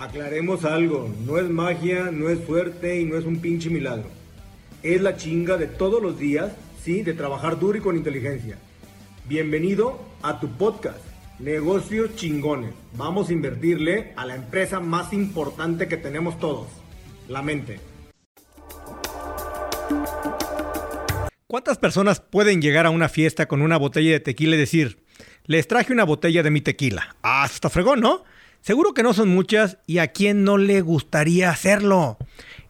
Aclaremos algo, no es magia, no es suerte y no es un pinche milagro. Es la chinga de todos los días, sí, de trabajar duro y con inteligencia. Bienvenido a tu podcast, Negocios Chingones. Vamos a invertirle a la empresa más importante que tenemos todos, la mente. ¿Cuántas personas pueden llegar a una fiesta con una botella de tequila y decir, les traje una botella de mi tequila? Ah, está fregón, ¿no? Seguro que no son muchas y a quién no le gustaría hacerlo.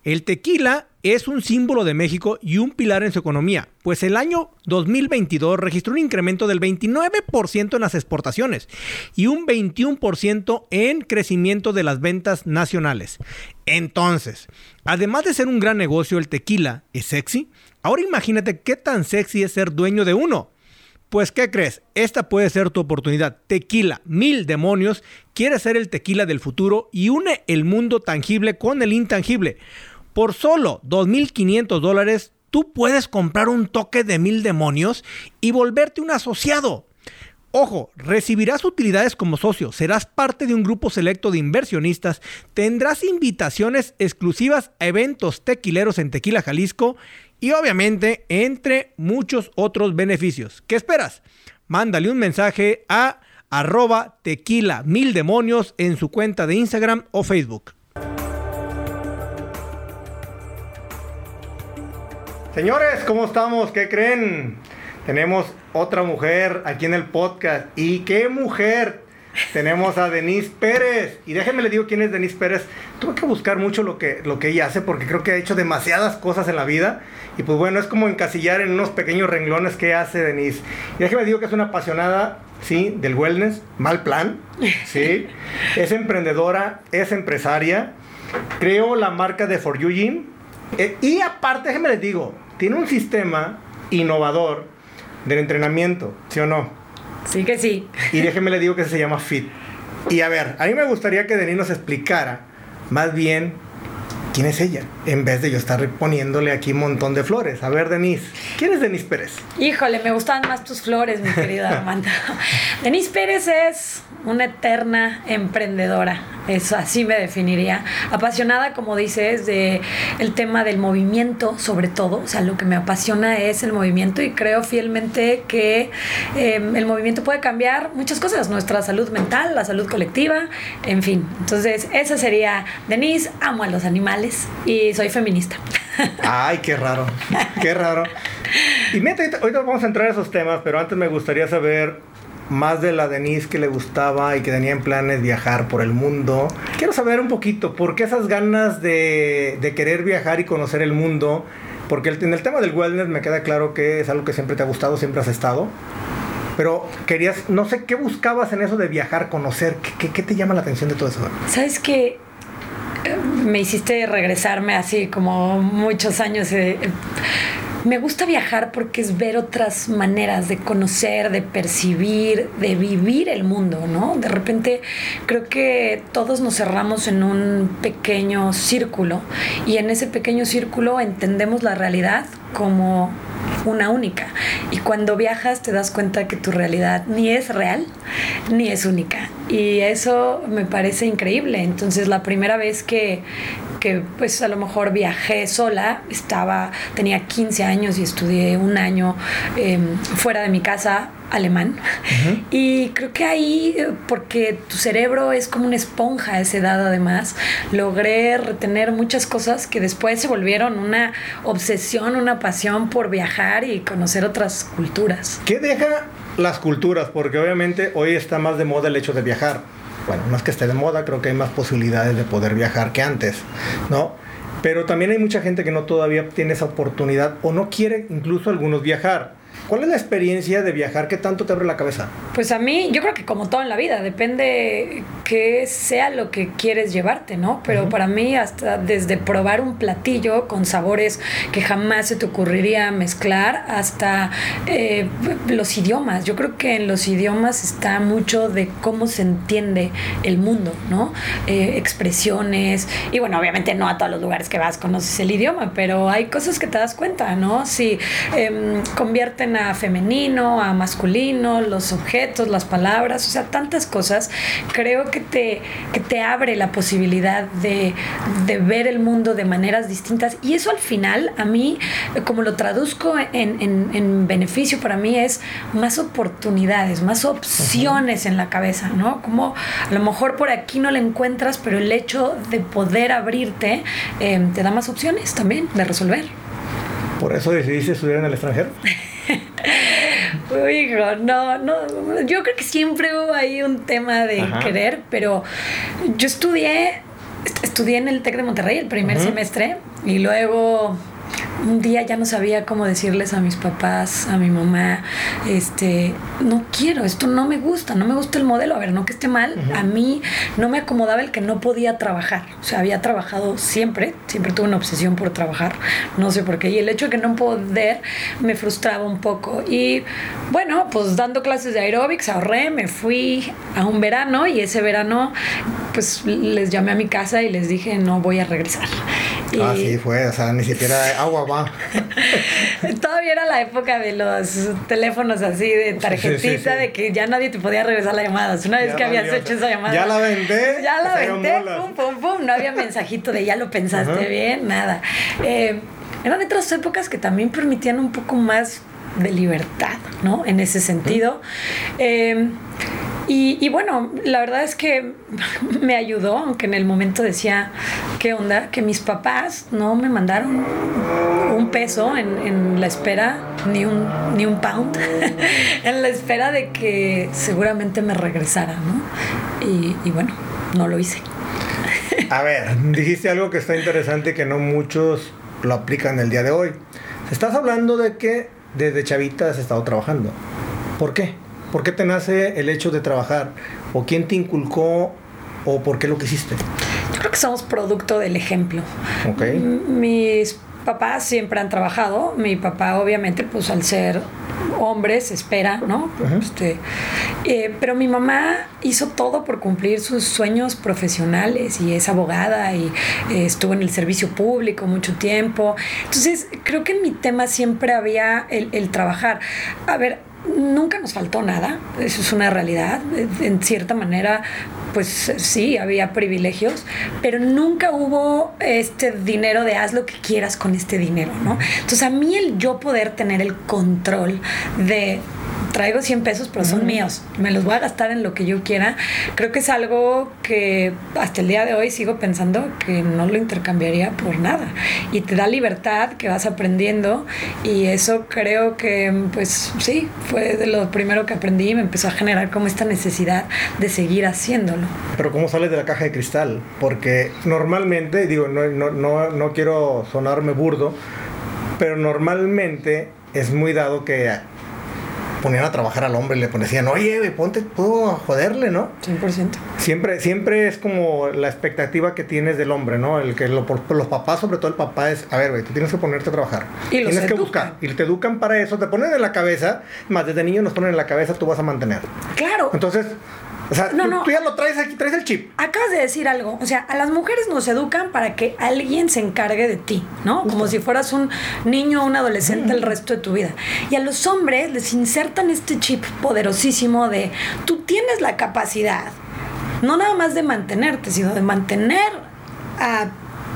El tequila es un símbolo de México y un pilar en su economía, pues el año 2022 registró un incremento del 29% en las exportaciones y un 21% en crecimiento de las ventas nacionales. Entonces, además de ser un gran negocio, el tequila es sexy. Ahora imagínate qué tan sexy es ser dueño de uno. Pues, ¿qué crees? Esta puede ser tu oportunidad. Tequila, mil demonios, quiere ser el tequila del futuro y une el mundo tangible con el intangible. Por solo 2.500 dólares, tú puedes comprar un toque de mil demonios y volverte un asociado. Ojo, recibirás utilidades como socio, serás parte de un grupo selecto de inversionistas, tendrás invitaciones exclusivas a eventos tequileros en Tequila Jalisco y obviamente entre muchos otros beneficios. ¿Qué esperas? Mándale un mensaje a arroba tequila mil demonios en su cuenta de Instagram o Facebook. Señores, ¿cómo estamos? ¿Qué creen? Tenemos otra mujer aquí en el podcast. ¿Y qué mujer? Tenemos a Denise Pérez. Y déjenme le digo quién es Denise Pérez. Tuve que buscar mucho lo que, lo que ella hace porque creo que ha hecho demasiadas cosas en la vida. Y pues bueno, es como encasillar en unos pequeños renglones que hace Denise. Y déjenme le digo que es una apasionada, sí, del wellness. Mal plan, sí. es emprendedora, es empresaria. Creó la marca de For You Gym. Eh, y aparte, déjenme les digo, tiene un sistema innovador del entrenamiento, ¿sí o no? Sí que sí. Y déjeme le digo que se llama Fit. Y a ver, a mí me gustaría que Denis nos explicara más bien quién es ella, en vez de yo estar poniéndole aquí un montón de flores. A ver, Denise, ¿quién es Denise Pérez? Híjole, me gustan más tus flores, mi querida Amanda. Denise Pérez es una eterna emprendedora, eso así me definiría. Apasionada, como dices, de el tema del movimiento, sobre todo. O sea, lo que me apasiona es el movimiento y creo fielmente que em, el movimiento puede cambiar muchas cosas, nuestra salud mental, la salud colectiva, en fin. Entonces, esa sería Denise, amo a los animales y soy feminista. Ay, qué raro, qué raro. Y mira, ahorita vamos a entrar a esos temas, pero antes me gustaría saber más de la Denise que le gustaba y que tenía en planes viajar por el mundo. Quiero saber un poquito por qué esas ganas de, querer viajar y conocer el mundo. Porque en el tema del wellness me queda claro que es algo que siempre te ha gustado, siempre has estado. Pero querías, no sé, ¿qué buscabas en eso de viajar, conocer? ¿Qué, qué te llama la atención de todo eso? ¿Sabes qué? Me hiciste regresarme así como muchos años. Eh, me gusta viajar porque es ver otras maneras de conocer, de percibir, de vivir el mundo, ¿no? De repente creo que todos nos cerramos en un pequeño círculo y en ese pequeño círculo entendemos la realidad como una única. Y cuando viajas te das cuenta que tu realidad ni es real ni es única. Y eso me parece increíble. Entonces la primera vez que, que pues a lo mejor viajé sola, estaba, tenía 15 años y estudié un año em, fuera de mi casa alemán. Y creo que ahí, porque tu cerebro es como una esponja a esa edad además, logré retener muchas cosas que después se volvieron una obsesión, una pasión por viajar y conocer otras culturas. ¿Qué deja las culturas? Porque obviamente hoy está más de moda el hecho de viajar bueno, no es que esté de moda, creo que hay más posibilidades de poder viajar que antes, ¿no? Pero también hay mucha gente que no todavía tiene esa oportunidad o no quiere incluso algunos viajar. ¿Cuál es la experiencia de viajar? ¿Qué tanto te abre la cabeza? Pues a mí, yo creo que como todo en la vida, depende que sea lo que quieres llevarte, ¿no? Pero para mí, hasta desde probar un platillo con sabores que jamás se te ocurriría mezclar, hasta eh, los idiomas. Yo creo que en los idiomas está mucho de cómo se entiende el mundo, ¿no? Eh, expresiones. Y bueno, obviamente no a todos los lugares que vas conoces el idioma, pero hay cosas que te das cuenta, ¿no? Si em, convierten a femenino, a masculino, los objetos, las palabras, o sea, tantas cosas. Creo que te, que te abre la posibilidad de, de ver el mundo de maneras distintas. Y eso al final, a mí, como lo traduzco en, en, en beneficio para mí, es más oportunidades, más opciones en la cabeza, ¿no? Como a lo mejor por aquí no la encuentras, pero el hecho de poder abrirte eh, te da más opciones también de resolver. ¿Por eso decidiste estudiar en el extranjero? Hijo, no, no, yo creo que siempre hubo ahí un tema de Ajá. querer, pero yo estudié, est- estudié en el TEC de Monterrey el primer semestre y luego un día ya no sabía cómo decirles a mis papás, a mi mamá, este, no quiero, esto no me gusta, no me gusta el modelo, a ver, no que esté mal, a mí no me acomodaba el que no podía trabajar, o sea, había trabajado siempre, siempre tuve una obsesión por trabajar, no sé por qué, y el hecho de que no poder me frustraba un poco, y bueno, pues dando clases de aeróbics ahorré, me fui a un verano, y ese verano, pues les llamé a mi casa y les dije, no voy a regresar. Ah, sí, fue, o sea, ni siquiera agua va. Todavía era la época de los teléfonos así de tarjetita, Sí, sí, sí. de que ya nadie te podía regresar la llamada. Una vez Ya que habías hecho esa llamada. ya la vendé, Ya la vendé. Pum, pum, pum. No había mensajito de ya lo pensaste Ajá. bien, nada. Eh, eran otras épocas que también permitían un poco más de libertad, ¿no? En ese sentido. Eh, y, y bueno, la verdad es que me ayudó, aunque en el momento decía, ¿qué onda? Que mis papás no me mandaron un peso en, en la espera, ni un, ni un pound, en la espera de que seguramente me regresara, ¿no? Y, y bueno, no lo hice. A ver, dijiste algo que está interesante que no muchos lo aplican el día de hoy. Estás hablando de que desde chavita has estado trabajando. ¿Por qué? ¿Por qué te nace el hecho de trabajar? ¿O quién te inculcó? ¿O por qué lo quisiste? Yo creo que somos producto del ejemplo. Ok. M- Mis papás siempre han trabajado. Mi papá, obviamente, pues al ser hombre, se espera, ¿no? Este, eh, pero mi mamá hizo todo por cumplir sus sueños profesionales y es abogada y eh, estuvo en el servicio público mucho tiempo. Entonces, creo que en mi tema siempre había el, el trabajar. A ver, nunca nos faltó nada, eso es una realidad. En cierta manera, pues sí, había privilegios, pero nunca hubo este dinero de haz lo que quieras con este dinero, ¿no? Entonces, a mí el yo poder tener el control de traigo 100 pesos, pero son míos, me los voy a gastar en lo que yo quiera, creo que es algo que hasta el día de hoy sigo pensando que no lo intercambiaría por nada. Y te da libertad que vas aprendiendo y eso creo que, pues sí, fue de lo primero que aprendí y me empezó a generar como esta necesidad de seguir haciéndolo. Pero ¿cómo sales de la caja de cristal? Porque normalmente, digo, no, no, no, no quiero sonarme burdo, pero normalmente es muy dado que ponían a trabajar al hombre y le decían, oye, ponte tú a joderle, ¿no? 100%. Siempre, siempre es como la expectativa que tienes del hombre, ¿no? El que lo- por- los papás, sobre todo el papá, es, a ver, güey, tú tienes que ponerte a trabajar. Y los tienes que buscar. Y te educan para eso, te ponen en la cabeza, más desde niño nos ponen en la cabeza, tú vas a mantener. Claro. Entonces, o sea, No, tú, no. tú ya lo traes aquí, traes el chip. Acabas de decir algo, o sea, a las mujeres nos educan para que alguien se encargue de ti, ¿no? Como si fueras un niño o un adolescente el resto de tu vida. Y a los hombres les insertan este chip poderosísimo de tú tienes la capacidad, no nada más de mantenerte, sino de mantener a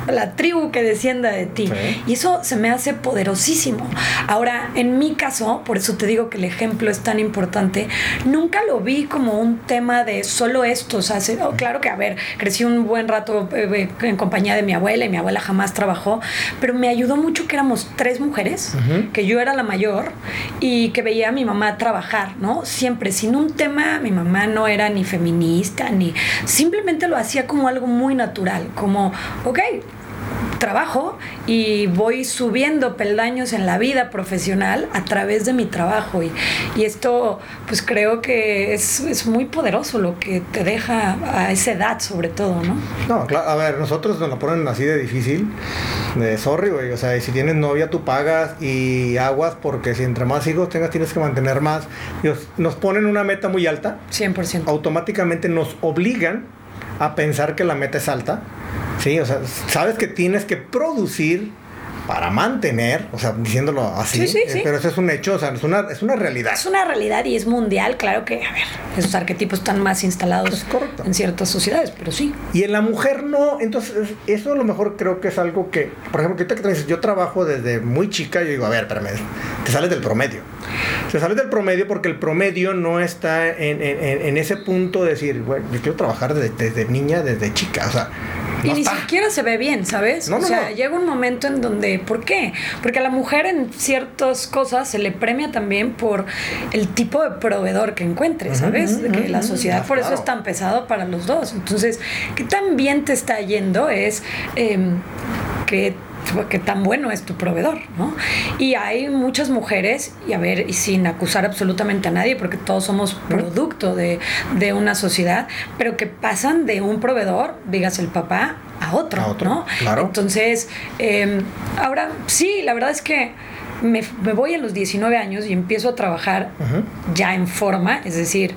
la tribu que descienda de ti. Y eso se me hace poderosísimo. Ahora, en mi caso, por eso te digo que el ejemplo es tan importante, nunca lo vi como un tema de solo esto. O sea, se- oh, claro que, a ver, crecí un buen rato eh, eh, en compañía de mi abuela y mi abuela jamás trabajó, pero me ayudó mucho que éramos tres mujeres, que yo era la mayor y que veía a mi mamá trabajar, ¿no? Siempre, sin un tema, mi mamá no era ni feminista, ni simplemente lo hacía como algo muy natural, como, ok, trabajo y voy subiendo peldaños en la vida profesional a través de mi trabajo y, y esto pues creo que es, es muy poderoso lo que te deja a esa edad sobre todo, ¿no? No, claro, a ver, nosotros nos lo ponen así de difícil. De sorry, güey. O sea, si tienes novia, tú pagas y aguas, porque si entre más hijos tengas, tienes que mantener más. Dios, nos ponen una meta muy alta, 100%. automáticamente nos obligan a pensar que la meta es alta. Sí, o sea, sabes que tienes que producir para mantener, o sea, diciéndolo así, Sí, sí, eh, sí. pero eso es un hecho, o sea, es una, es una realidad. Es una realidad y es mundial, claro que, a ver, esos arquetipos están más instalados Es correcto. en ciertas sociedades, pero sí. Y en la mujer no, entonces eso a lo mejor creo que es algo que, por ejemplo, ahorita que te dices, yo trabajo desde muy chica, yo digo, a ver, espérame, te sales del promedio. Te sales del promedio porque el promedio no está en, en- en- en ese punto de decir, bueno, yo quiero trabajar desde, desde niña, desde chica, o sea, Y no ni está. siquiera se ve bien, ¿sabes? No, o no, sea, no. llega un momento en donde, ¿por qué? Porque a la mujer en ciertas cosas se le premia también por el tipo de proveedor que encuentre, ¿sabes? De que la sociedad por eso es tan pesado para los dos. Entonces, ¿qué tan bien te está yendo? Es em, que que tan bueno es tu proveedor, ¿no? Y hay muchas mujeres, y a ver, y sin acusar absolutamente a nadie, porque todos somos producto de, de una sociedad, pero que pasan de un proveedor, digas el papá, a otro, A otro, ¿no? claro. Entonces, eh, ahora sí, la verdad es que me, me voy a los 19 años y empiezo a trabajar ya en forma, es decir,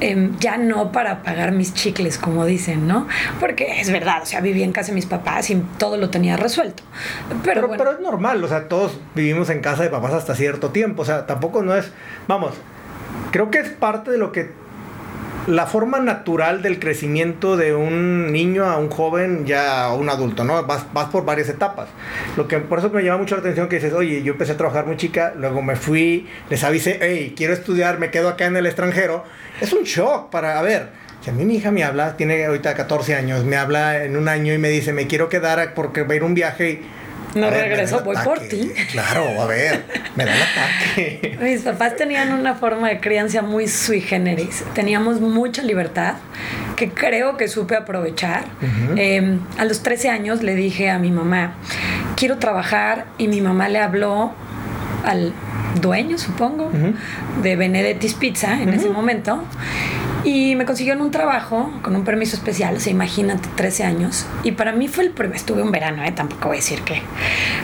em, ya no para pagar mis chicles, como dicen, ¿no? Porque es verdad, o sea, vivía en casa de mis papás y todo lo tenía resuelto. Pero, Pero, bueno, pero es normal, o sea, todos vivimos en casa de papás hasta cierto tiempo, o sea, tampoco no es, vamos, creo que es parte de lo que la forma natural del crecimiento de un niño a un joven ya a un adulto, ¿no? Vas, vas por varias etapas. Lo que por eso me llama mucho la atención que dices, oye, yo empecé a trabajar muy chica, luego me fui, les avisé, hey, quiero estudiar, me quedo acá en el extranjero. Es un shock para, a ver, si a mí mi hija me habla, tiene ahorita 14 años, me habla en un año y me dice, me quiero quedar porque va a ir un viaje y... No ver, regreso, voy por ti. Claro, a ver, me da el ataque. Mis papás tenían una forma de crianza muy sui generis. Teníamos mucha libertad que creo que supe aprovechar. Eh, a los 13 años le dije a mi mamá, quiero trabajar y mi mamá le habló al dueño, supongo, de Benedetti's Pizza en ese momento. Y me consiguieron un trabajo con un permiso especial, o sea, imagínate, 13 años. Y para mí fue el primer, estuve un verano, ¿eh? tampoco voy a decir qué.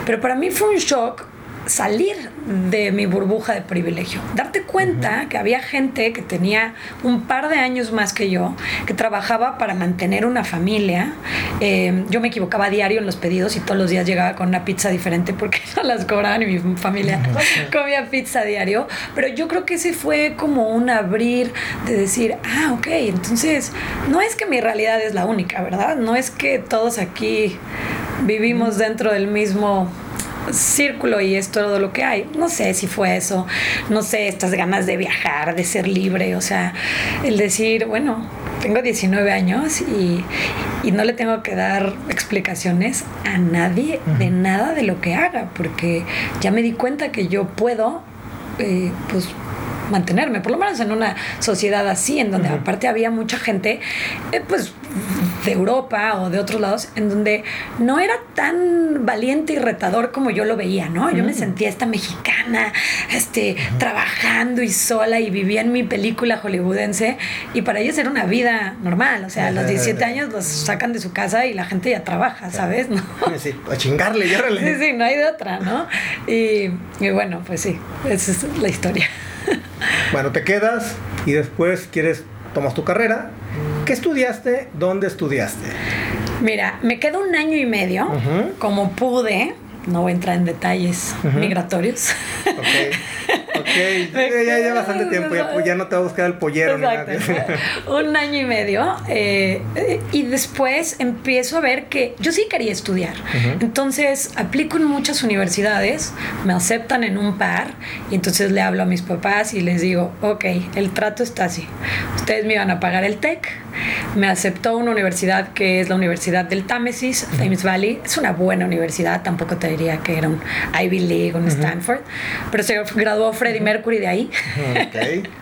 Pero para mí fue un shock salir de mi burbuja de privilegio. Darte cuenta que había gente que tenía un par de años más que yo, que trabajaba para mantener una familia. Eh, yo me equivocaba a diario en los pedidos y todos los días llegaba con una pizza diferente porque no las cobraban y mi familia comía pizza a diario. Pero yo creo que ese fue como un abrir de decir, ah, ok, entonces no es que mi realidad es la única, ¿verdad? No es que todos aquí vivimos dentro del mismo círculo y es todo lo que hay. No sé si fue eso, no sé, estas ganas de viajar, de ser libre, o sea, el decir, bueno, tengo 19 años y, y no le tengo que dar explicaciones a nadie de nada de lo que haga, porque ya me di cuenta que yo puedo, eh, pues mantenerme, por lo menos en una sociedad así, en donde aparte había mucha gente, eh, pues, de Europa o de otros lados, en donde no era tan valiente y retador como yo lo veía, ¿no? Yo me sentía esta mexicana, este, trabajando y sola y vivía en mi película hollywoodense y para ellos era una vida normal, o sea, a los 17 años los sacan de su casa y la gente ya trabaja, ¿sabes? ¿No? Sí, a chingarle. Sí, sí, no hay de otra, ¿no? Y, y bueno, pues sí, esa es la historia. Bueno, te quedas y después quieres, tomas tu carrera. ¿Qué estudiaste? ¿Dónde estudiaste? Mira, me quedo un año y medio, como pude, no voy a entrar en detalles migratorios. Ok. Ok, ya, ya, bastante tiempo, ya, ya no te va a buscar el pollero ni nada. Un año y medio. eh, y después empiezo a ver que yo sí quería estudiar. Entonces aplico en muchas universidades, me aceptan en un par, y entonces le hablo a mis papás y les digo, ok, el trato está así. Ustedes me iban a pagar el TEC. Me aceptó una universidad que es la Universidad del Támesis, Thames Valley. Es una buena universidad, tampoco te diría que era un Ivy League, un Stanford, pero se graduó Freddie Mercury de ahí. Ok.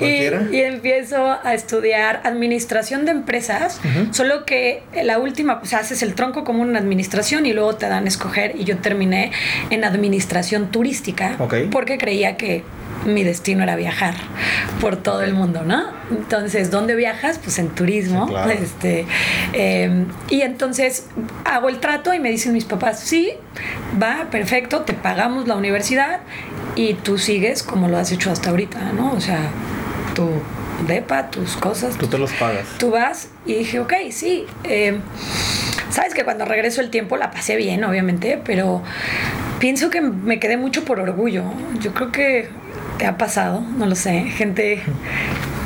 No es Y, empiezo a estudiar administración de empresas, solo que la última, pues haces el tronco común en administración y luego te dan a escoger y yo terminé en administración turística Ok. porque creía que mi destino era viajar por todo el mundo, ¿no? Entonces, ¿dónde viajas? Pues en turismo. Sí, claro. este, eh, y entonces hago el trato y me dicen mis papás, sí, va, perfecto, te pagamos la universidad y tú sigues como lo has hecho hasta ahorita, ¿no? O sea, tu depa, tus cosas, Tú te los pagas. tú vas y dije, ok, sí. eh, sabes que cuando regreso el tiempo la pasé bien, obviamente, pero pienso que me quedé mucho por orgullo. Yo creo que te ha pasado, no lo sé, gente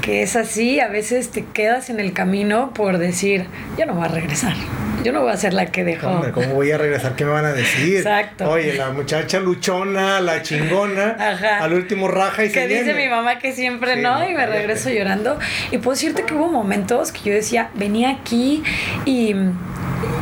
que es así, a veces te quedas en el camino por decir, yo no voy a regresar. Yo no voy a ser la que dejó. Hombre, ¿cómo voy a regresar? ¿Qué me van a decir? Exacto. Oye, la muchacha luchona, la chingona, Ajá. al último raja y que se dice viene. mi mamá que siempre Sí, no, no, y me regreso llorando. Y puedo decirte que hubo momentos que yo decía, venía aquí y,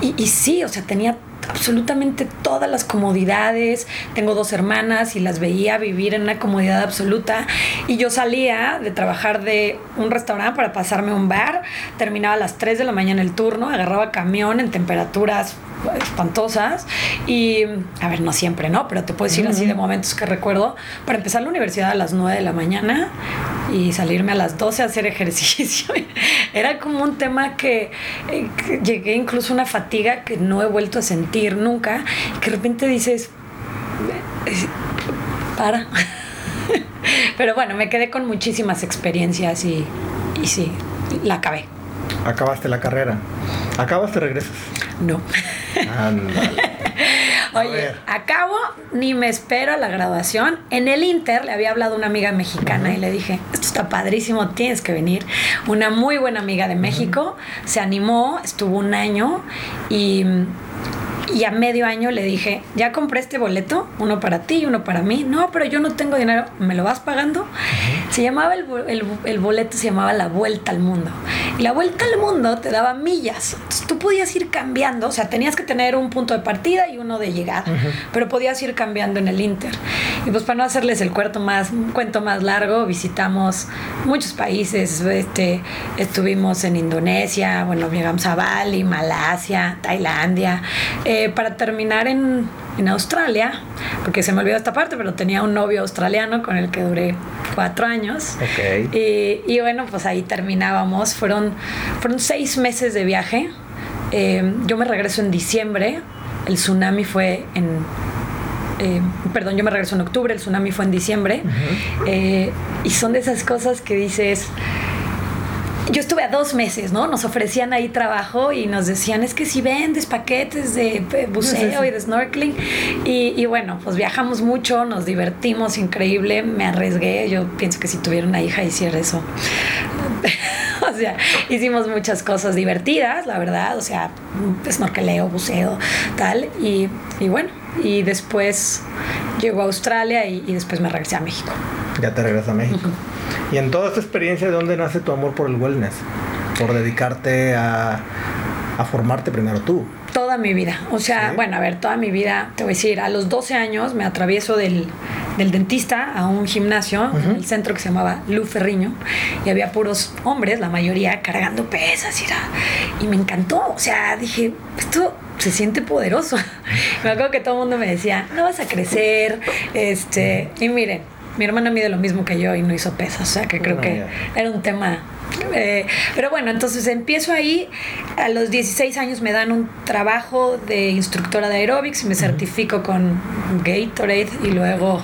y, y sí, o sea, tenía absolutamente todas las comodidades. Tengo dos hermanas y las veía vivir en una comodidad absoluta. Y yo salía de trabajar de un restaurante para pasarme a un bar, terminaba a las 3 de la mañana el turno, agarraba camión en temperaturas espantosas. Y a ver no siempre no pero te puedo decir así de momentos que recuerdo. Para empezar la universidad a las 9 de la mañana y salirme a las 12 a hacer ejercicio. Era como un tema que, eh, que llegué incluso a una fatiga que no he vuelto a sentir nunca y que de repente dices para pero bueno me quedé con muchísimas experiencias y, y sí la acabé Acabaste la carrera. Acabas, te regresas. no Oye, acabo, ni me espero la graduación. En el Inter le había hablado una amiga mexicana y le dije, esto está padrísimo, tienes que venir. Una muy buena amiga de México se animó, estuvo un año y, y a medio año le dije, ya compré este boleto, uno para ti y uno para mí. No, pero yo no tengo dinero, ¿me lo vas pagando? Se llamaba el, el- el boleto, se llamaba La Vuelta al Mundo. Y la Vuelta al Mundo te daba millas. Entonces tú podías ir cambiando, o sea, tenías que tener un punto de partida y uno de llegada, pero podías ir cambiando en el Inter. Y pues para no hacerles el cuento más, un cuento más largo, visitamos muchos países, este, estuvimos en Indonesia, bueno, llegamos a Bali, Malasia, Tailandia, eh, para terminar en, en Australia, porque se me olvidó esta parte, pero tenía un novio australiano con el que duré cuatro años. Ok. Y, y bueno, pues ahí terminábamos. Fueron, fueron seis meses de viaje. Eh, yo me regreso en diciembre. El tsunami fue en. eh, perdón, yo me regreso en octubre. El tsunami fue en diciembre. Eh, y son de esas cosas que dices. Yo estuve a dos meses, ¿no? Nos ofrecían ahí trabajo y nos decían, es que si vendes paquetes de eh, buceo y de snorkeling. Y, y bueno, pues viajamos mucho, nos divertimos, increíble, me arriesgué. Yo pienso que si tuviera una hija hiciera eso. o sea, hicimos muchas cosas divertidas, la verdad. O sea, snorkeleo, buceo, tal. Y, y bueno, y después llegó a Australia y, y después me regresé a México. Ya te regresas a México. Y en toda esta experiencia, ¿de dónde nace tu amor por el wellness? Por dedicarte a, a formarte primero tú. Toda mi vida. O sea, Sí. bueno, a ver, toda mi vida, te voy a decir, a los 12 años me atravieso del, del dentista a un gimnasio en el centro que se llamaba Lu Ferriño y había puros hombres, la mayoría cargando pesas y, era- y me encantó. O sea, dije, esto se siente poderoso. me acuerdo que todo el mundo me decía, no vas a crecer, este, y miren, mi hermana mide lo mismo que yo y no hizo pesas, o sea que creo No, que ya. era un tema. Eh, pero bueno, entonces empiezo ahí. A los 16 años me dan un trabajo de instructora de aeróbics y me certifico con Gatorade y luego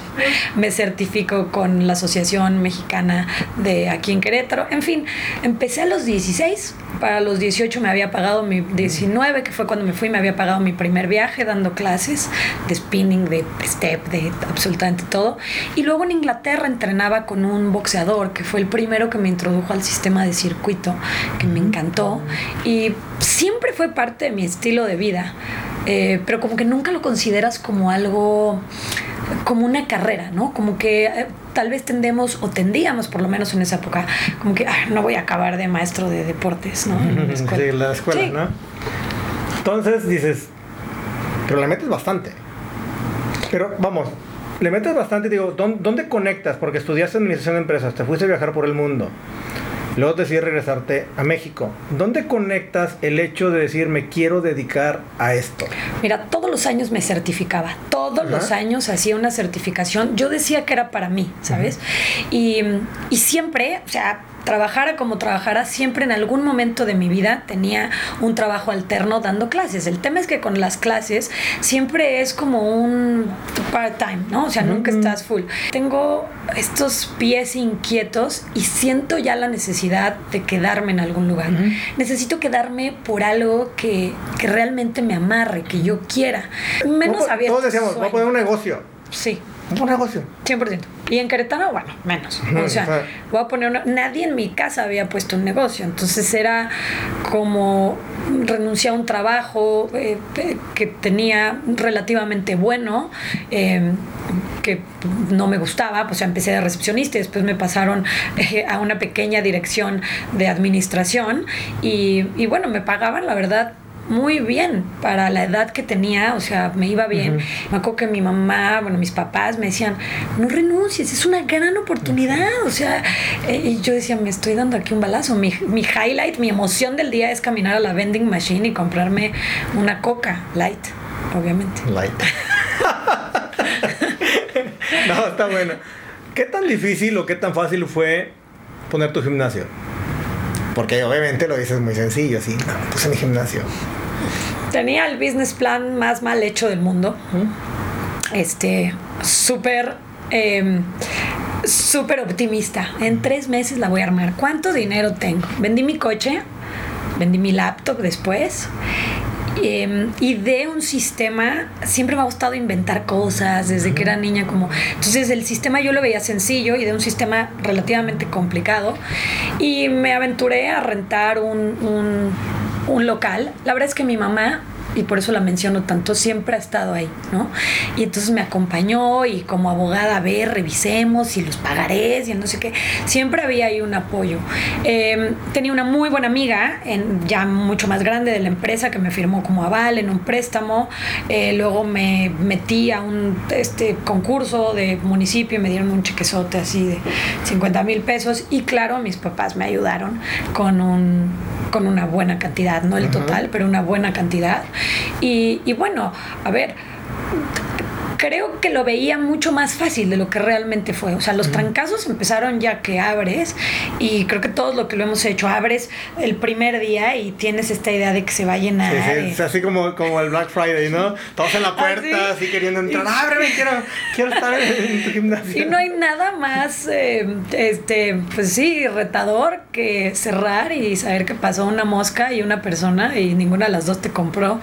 me certifico con la Asociación Mexicana de aquí en Querétaro. En fin, empecé a los 16. Para los 18 me había pagado mi 19, que fue cuando me fui, me había pagado mi primer viaje dando clases de spinning, de step, de absolutamente todo. Y luego en Inglaterra entrenaba con un boxeador que fue el primero que me introdujo al sistema de circuito, que me encantó. Y siempre fue parte de mi estilo de vida. Eh, pero como que nunca lo consideras como algo, como una carrera, ¿no? Como que eh, tal vez tendemos, o tendíamos por lo menos en esa época, como que "Ah, no voy a acabar de maestro de deportes, ¿no? En la escuela". Sí, la escuela, Sí. ¿no? Entonces dices, pero le metes bastante. Pero vamos, le metes bastante, digo, ¿dónde, dónde conectas? Porque estudiaste administración de empresas, te fuiste a viajar por el mundo. Luego decides regresarte a México. ¿Dónde conectas el hecho de decir me quiero dedicar a esto? Mira, todos los años me certificaba, todos Ajá. los años hacía una certificación. Yo decía que era para mí, ¿sabes? y, y siempre, o sea, trabajara como trabajara, siempre en algún momento de mi vida tenía un trabajo alterno dando clases. El tema es que con las clases siempre es como un part-time, ¿no? O sea, nunca estás full. Tengo estos pies inquietos y siento ya la necesidad de quedarme en algún lugar. Necesito quedarme por algo que, que, realmente me amarre, que yo quiera. Menos abierto. Todos decíamos, voy a poner un negocio. Sí. Un negocio. 100%. Y en Querétaro, bueno, menos. O sea, voy a poner una... Nadie en mi casa había puesto un negocio. Entonces era como renunciar a un trabajo eh, que tenía relativamente bueno, eh, que no me gustaba. Pues empecé de recepcionista y después me pasaron eh, a una pequeña dirección de administración. Y, y bueno, me pagaban, la verdad, muy bien para la edad que tenía, o sea, me iba bien. Me acuerdo que mi mamá, bueno, mis papás me decían, no renuncies, es una gran oportunidad, o sea, eh, y yo decía, me estoy dando aquí un balazo. Mi, mi highlight, mi emoción del día es caminar a la vending machine y comprarme una coca light, obviamente. Light. no, está bueno. ¿Qué tan difícil o qué tan fácil fue poner tu gimnasio? Porque obviamente lo dices muy sencillo, así, no, puse mi gimnasio. Tenía el business plan más mal hecho del mundo. Este, súper... Eh, súper optimista. En tres meses la voy a armar. ¿Cuánto dinero tengo? Vendí mi coche, vendí mi laptop después eh, y de un sistema, siempre me ha gustado inventar cosas desde que era niña como... Entonces el sistema yo lo veía sencillo y de un sistema relativamente complicado y me aventuré a rentar un, un, un local. La verdad es que mi mamá y por eso la menciono tanto, siempre ha estado ahí, ¿no? Y entonces me acompañó y como abogada, a ver, revisemos y los pagarés y no sé qué, siempre había ahí un apoyo. Eh, tenía una muy buena amiga, en, ya mucho más grande de la empresa, que me firmó como aval en un préstamo, eh, luego me metí a un este, concurso de municipio y me dieron un chequezote así de 50 mil pesos y claro, mis papás me ayudaron con un con una buena cantidad, no el total, pero una buena cantidad. Y, bueno, a ver, creo que lo veía mucho más fácil de lo que realmente fue. O sea, los trancazos empezaron ya que abres y creo que todos lo que lo hemos hecho, abres el primer día y tienes esta idea de que se va a llenar. Sí, sí, así como, como el Black Friday, ¿no? Todos en la ah, puerta, así, queriendo entrar. Ábreme, quiero, quiero estar en, tu gimnasio. Y no hay nada más, eh, este, pues sí, retador que cerrar y saber que pasó una mosca y una persona y ninguna de las dos te compró.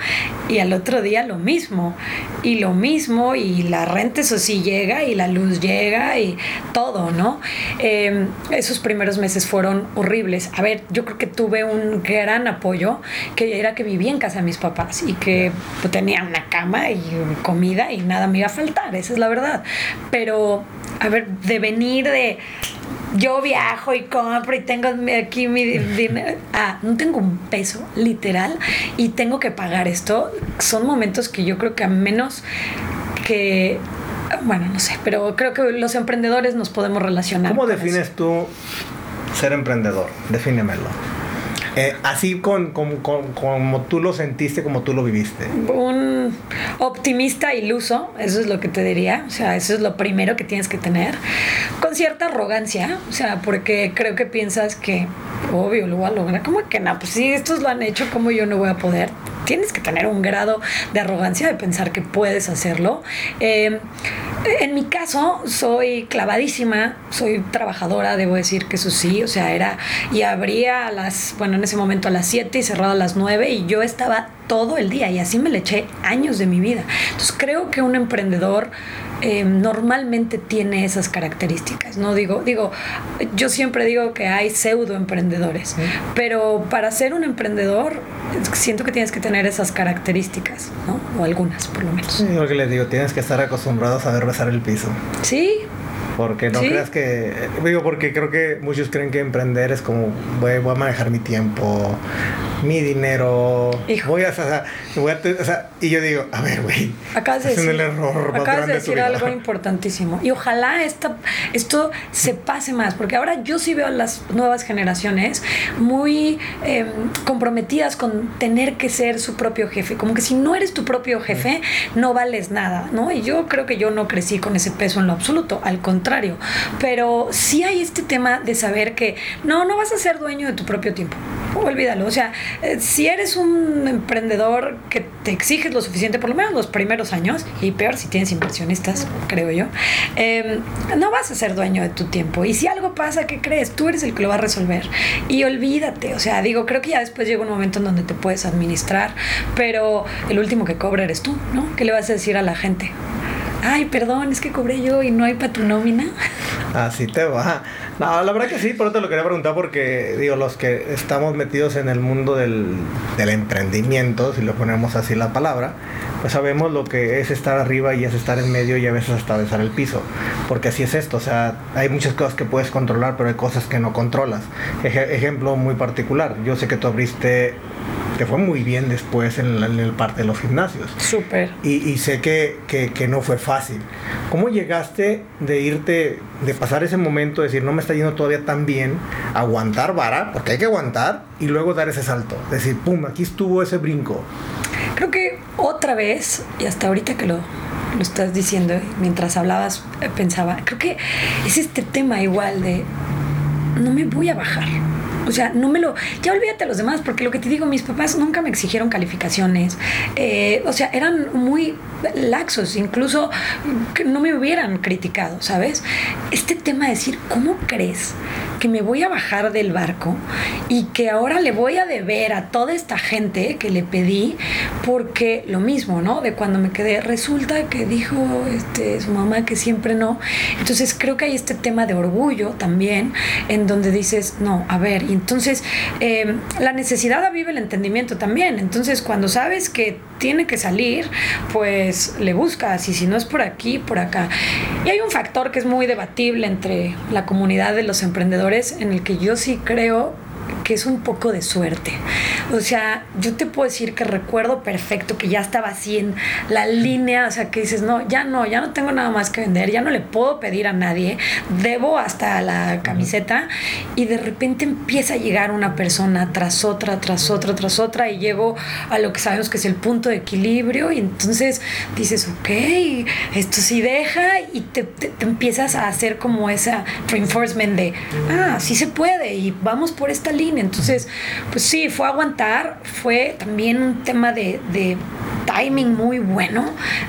Y al otro día lo mismo. Y lo mismo. Y y la renta eso sí llega y la luz llega y todo, ¿no? Em, esos primeros meses fueron horribles. A ver, yo creo que tuve un gran apoyo, que era que vivía en casa de mis papás y que pues, tenía una cama y comida y nada me iba a faltar, esa es la verdad. Pero, a ver, de venir de yo viajo y compro y tengo aquí mi dinero. Ah, no tengo un peso, literal, y tengo que pagar esto. Son momentos que yo creo que a menos que bueno, no sé, pero creo que los emprendedores nos podemos relacionar. ¿Cómo defines tú ser emprendedor? Defínemelo. Eh, así con, como tú lo sentiste, como tú lo viviste. Un optimista iluso, eso es lo que te diría. O sea, eso es lo primero que tienes que tener. Con cierta arrogancia, o sea, porque creo que piensas que, obvio, lo voy a lograr. ¿Cómo que no? Pues si estos lo han hecho, ¿cómo yo no voy a poder? Tienes que tener un grado de arrogancia de pensar que puedes hacerlo. Eh, en mi caso, soy clavadísima, soy trabajadora, debo decir que eso sí, o sea, era, y abría a las, bueno, en ese momento a las 7 y cerraba a las 9 y yo estaba todo el día y así me le eché años de mi vida. Entonces creo que un emprendedor eh, normalmente tiene esas características. No digo, digo, yo siempre digo que hay pseudo emprendedores, pero para ser un emprendedor siento que tienes que tener esas características, ¿no? O algunas, por lo menos. Sí, lo que les digo, tienes que estar acostumbrado a saber besar el piso. Sí, porque no creas que. Digo, porque creo que muchos creen que emprender es como, voy, voy, a manejar mi tiempo, mi dinero. Voy a, o sea, voy a, o sea, y yo digo, a ver, güey. Acabas de decir, el error acabas de decir algo importantísimo. Y ojalá esta, esto se pase más, porque ahora yo sí veo a las nuevas generaciones muy em, comprometidas con tener que ser su propio jefe. Como que si no eres tu propio jefe, no vales nada, ¿no? Y yo creo que yo no crecí con ese peso en lo absoluto, al contrario. Pero sí hay este tema de saber que no, no vas a ser dueño de tu propio tiempo. Olvídalo. O sea, eh, si eres un emprendedor que te exiges lo suficiente, por lo menos los primeros años, y peor si tienes inversionistas, creo yo, em, no vas a ser dueño de tu tiempo. Y si algo pasa, ¿qué crees? Tú eres el que lo va a resolver. Y olvídate. O sea, digo, creo que ya después llega un momento en donde te puedes administrar, pero el último que cobra eres tú, ¿no? ¿Qué le vas a decir a la gente? Ay, perdón, es que cobré yo y no hay para tu nómina. Así te va. No, la verdad que sí, por eso te lo quería preguntar porque, digo, los que estamos metidos en el mundo del, del emprendimiento, si lo ponemos así la palabra, pues sabemos lo que es estar arriba y es estar en medio y a veces hasta besar el piso. Porque así es esto, o sea, hay muchas cosas que puedes controlar, pero hay cosas que no controlas. ejemplo muy particular, yo sé que tú abriste te fue muy bien después en, el parte de los gimnasios. Súper. Y, sé que, que, no fue fácil. ¿Cómo llegaste de irte, de pasar ese momento, de decir, no me está yendo todavía tan bien, aguantar vara, porque hay que aguantar, y luego dar ese salto? Decir, pum, aquí estuvo ese brinco. Creo que otra vez, y hasta ahorita que lo, lo estás diciendo, mientras hablabas, eh, pensaba, creo que es este tema igual de, no me voy a bajar o sea, no me lo. Ya olvídate a los demás, porque lo que te digo, mis papás nunca me exigieron calificaciones. Eh, o sea, eran muy laxos, incluso que no me hubieran criticado, ¿sabes? Este tema de decir, ¿cómo crees que me voy a bajar del barco y que ahora le voy a deber a toda esta gente que le pedí? Porque lo mismo, ¿no? De cuando me quedé, resulta que dijo este, su mamá que siempre no. Entonces creo que hay este tema de orgullo también, en donde dices, no, a ver, entonces em, la necesidad vive el entendimiento también. Entonces cuando sabes que tiene que salir, pues le buscas y si no es por aquí, por acá. Y hay un factor que es muy debatible entre la comunidad de los emprendedores en el que yo sí creo que es un poco de suerte. O sea, yo te puedo decir que recuerdo perfecto que ya estaba así en la línea, o sea, que dices, no, ya no, ya no tengo nada más que vender, ya no le puedo pedir a nadie, debo hasta la camiseta y de repente empieza a llegar una persona tras otra, tras otra, tras otra y llego a lo que sabemos que es el punto de equilibrio y entonces dices, ok, esto sí deja y te, te empiezas a hacer como esa reinforcement de, ah, sí se puede y vamos por esta línea. Entonces, pues sí, fue aguantar, fue también un tema de, timing muy bueno,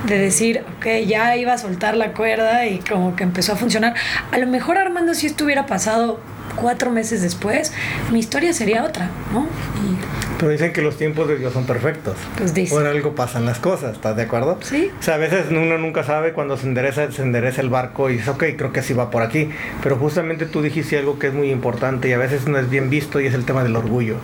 de decir, ok, ya iba a soltar la cuerda y como que empezó a funcionar. A lo mejor Armando si estuviera pasado cuatro meses después, mi historia sería otra, ¿no? Pero dicen que los tiempos de Dios son perfectos. Pues dice. Por algo pasan las cosas, ¿estás de acuerdo? Sí. O sea, a veces uno nunca sabe cuando se endereza, se endereza el barco y dice, ok, creo que así va por aquí. Pero justamente tú dijiste algo que es muy importante y a veces no es bien visto y es el tema del orgullo.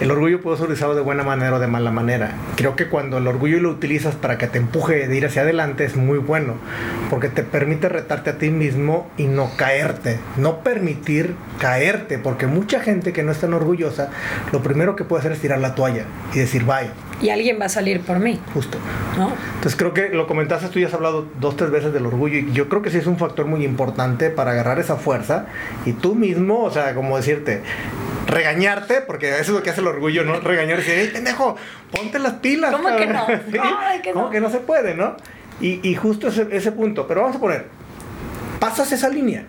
El orgullo puede ser usado de buena manera o de mala manera. Creo que cuando el orgullo lo utilizas para que te empuje de ir hacia adelante es muy bueno, porque te permite retarte a ti mismo y no caerte. No permitir caerte, porque mucha gente que no es tan orgullosa, lo primero que puede hacer es tirar la toalla y decir bye. Y alguien va a salir por mí. Justo. ¿No? Entonces creo que lo comentaste, tú ya has hablado dos, tres veces del orgullo y yo creo que sí es un factor muy importante para agarrar esa fuerza y tú mismo, o sea, como decirte, regañarte, porque eso es lo que hace el orgullo, ¿no? Regañar y decir, hey, pendejo, ponte las pilas. ¿Cómo que no? ¿Cómo que no se puede, no? Y, justo ese, ese punto, pero vamos a poner, pasas esa línea.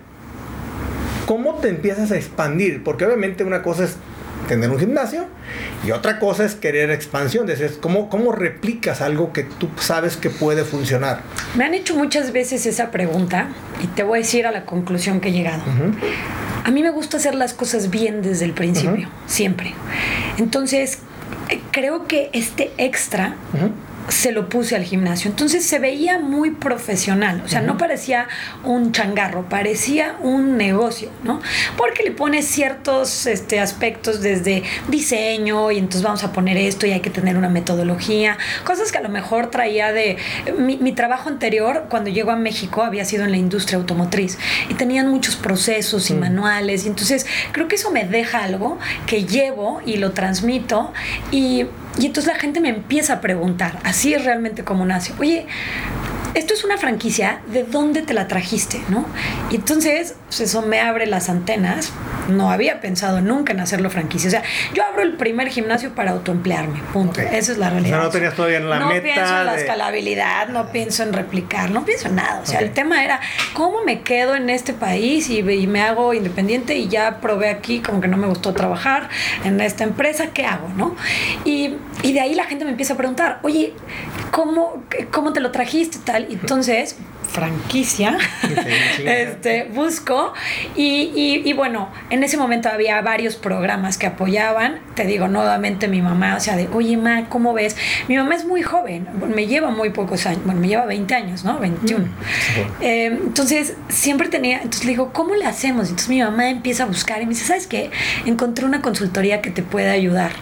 ¿Cómo te empiezas a expandir? Porque obviamente una cosa es tener un gimnasio y otra cosa es querer expansión. Es ¿cómo, ¿Cómo replicas algo que tú sabes que puede funcionar? Me han hecho muchas veces esa pregunta y te voy a decir a la conclusión que he llegado. A mí me gusta hacer las cosas bien desde el principio, siempre. Entonces, creo que este extra se lo puse al gimnasio. Entonces se veía muy profesional, o sea, no parecía un changarro, parecía un negocio, ¿no? Porque le pone ciertos este, aspectos desde diseño y entonces vamos a poner esto y hay que tener una metodología, cosas que a lo mejor traía de... Mi, mi trabajo anterior, cuando llego a México, había sido en la industria automotriz y tenían muchos procesos y manuales y entonces creo que eso me deja algo que llevo y lo transmito y y entonces la gente me empieza a preguntar, así es realmente como nace. Oye, esto es una franquicia, ¿de dónde te la trajiste? ¿no? Y entonces pues eso me abre las antenas. No había pensado nunca en hacerlo franquicia. O sea, yo abro el primer gimnasio para autoemplearme, punto. Esa es la realidad. O sea, no tenías todavía en la no meta. No pienso en la de- escalabilidad, no pienso en replicar, no pienso en nada. O sea, Ok. el tema era cómo me quedo en este país y, y me hago independiente y ya probé aquí como que no me gustó trabajar en esta empresa, ¿qué hago? ¿no? Y, y de ahí la gente me empieza a preguntar, oye, ¿cómo, cómo te lo trajiste tal? Entonces, franquicia, este, busco y, y- y bueno, en ese momento había varios programas que apoyaban, te digo nuevamente mi mamá, o sea, de, oye, ma, ¿cómo ves? Mi mamá es muy joven, me lleva muy pocos años, bueno, me lleva 20 años, ¿no? 21. Eh, entonces, siempre tenía, entonces le digo, ¿cómo le hacemos? Entonces mi mamá empieza a buscar y me dice, ¿sabes qué? Encontré una consultoría que te puede ayudar.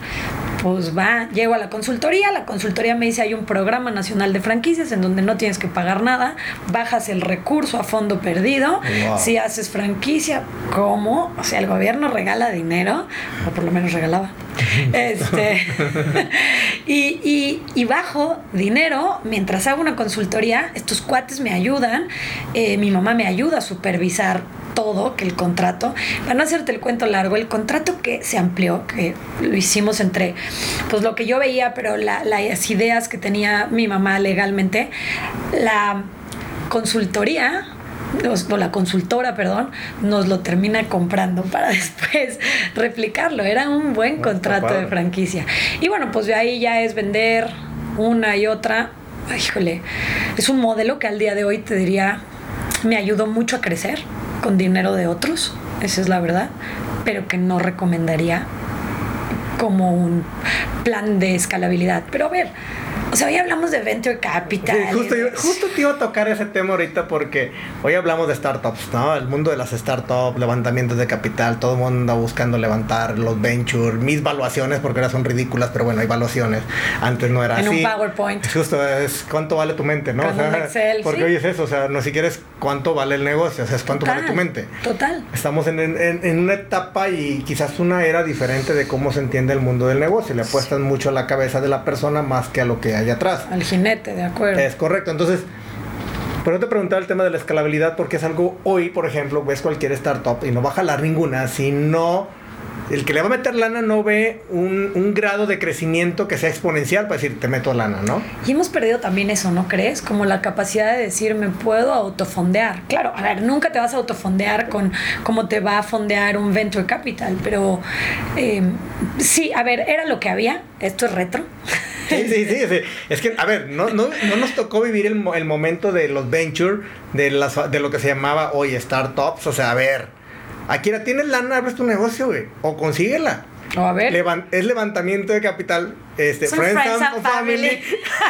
Pues va, llego a la consultoría, la consultoría me dice, hay un programa nacional de franquicias en donde no tienes que pagar nada, bajas el recurso a fondo perdido, Wow. si haces franquicia, ¿cómo? O sea, el gobierno regala dinero, o por lo menos regalaba. este, y, y- y bajo dinero mientras hago una consultoría, estos cuates me ayudan, eh, mi mamá me ayuda a supervisar todo, que el contrato, para no hacerte el cuento largo, el contrato que se amplió, que lo hicimos entre, pues lo que yo veía, pero la- las ideas que tenía mi mamá legalmente, la consultoría nos- o la consultora, perdón, nos lo termina comprando para después replicarlo. Era un buen Ah, contrato de franquicia. Y bueno, pues de ahí ya es vender una y otra. Ay, Híjole, es un modelo que al día de hoy te diría me ayudó mucho a crecer con dinero de otros, esa es la verdad, pero que no recomendaría como un plan de escalabilidad. Pero a ver, o sea, hoy hablamos de venture capital. Sí, justo, yo- te iba a tocar ese tema ahorita porque hoy hablamos de startups, ¿no? El mundo de las startups, levantamientos de capital, todo el mundo anda buscando levantar los venture, mis valuaciones porque ahora son ridículas, pero bueno, hay valuaciones. Antes no era En un así. PowerPoint. Justo es cuánto vale tu mente, ¿no? Con un Excel, porque sí. hoy es eso, o sea, no si quieres cuánto vale el negocio, o sea, es cuánto vale tu mente. Total. Estamos en, en- en una etapa y quizás una era diferente de cómo se entiende el mundo del negocio. Le apuestan mucho a la cabeza de la persona más que a lo que hay atrás. Al jinete, de acuerdo. Es correcto. Entonces, pero te preguntaba el tema de la escalabilidad porque es algo hoy, por ejemplo, ves cualquier startup y no va a jalar ninguna si no... El que le va a meter lana no ve un, un grado de crecimiento que sea exponencial para decir, te meto lana, ¿no? Y hemos perdido también eso, ¿no crees? Como la capacidad de decir, me puedo autofondear. Claro, a ver, nunca te vas a autofondear con cómo te va a fondear un venture capital, pero eh, sí, a ver, era lo que había. Esto es retro. Sí, sí, sí, sí. Es que, a ver, no, no, no nos tocó vivir el, el momento de los venture, de, las, de lo que se llamaba hoy startups. O sea, a ver, aquí la tienes lana, abres tu negocio, güey, o consíguela. O a ver. Es levantamiento de capital, este, Son friends and family.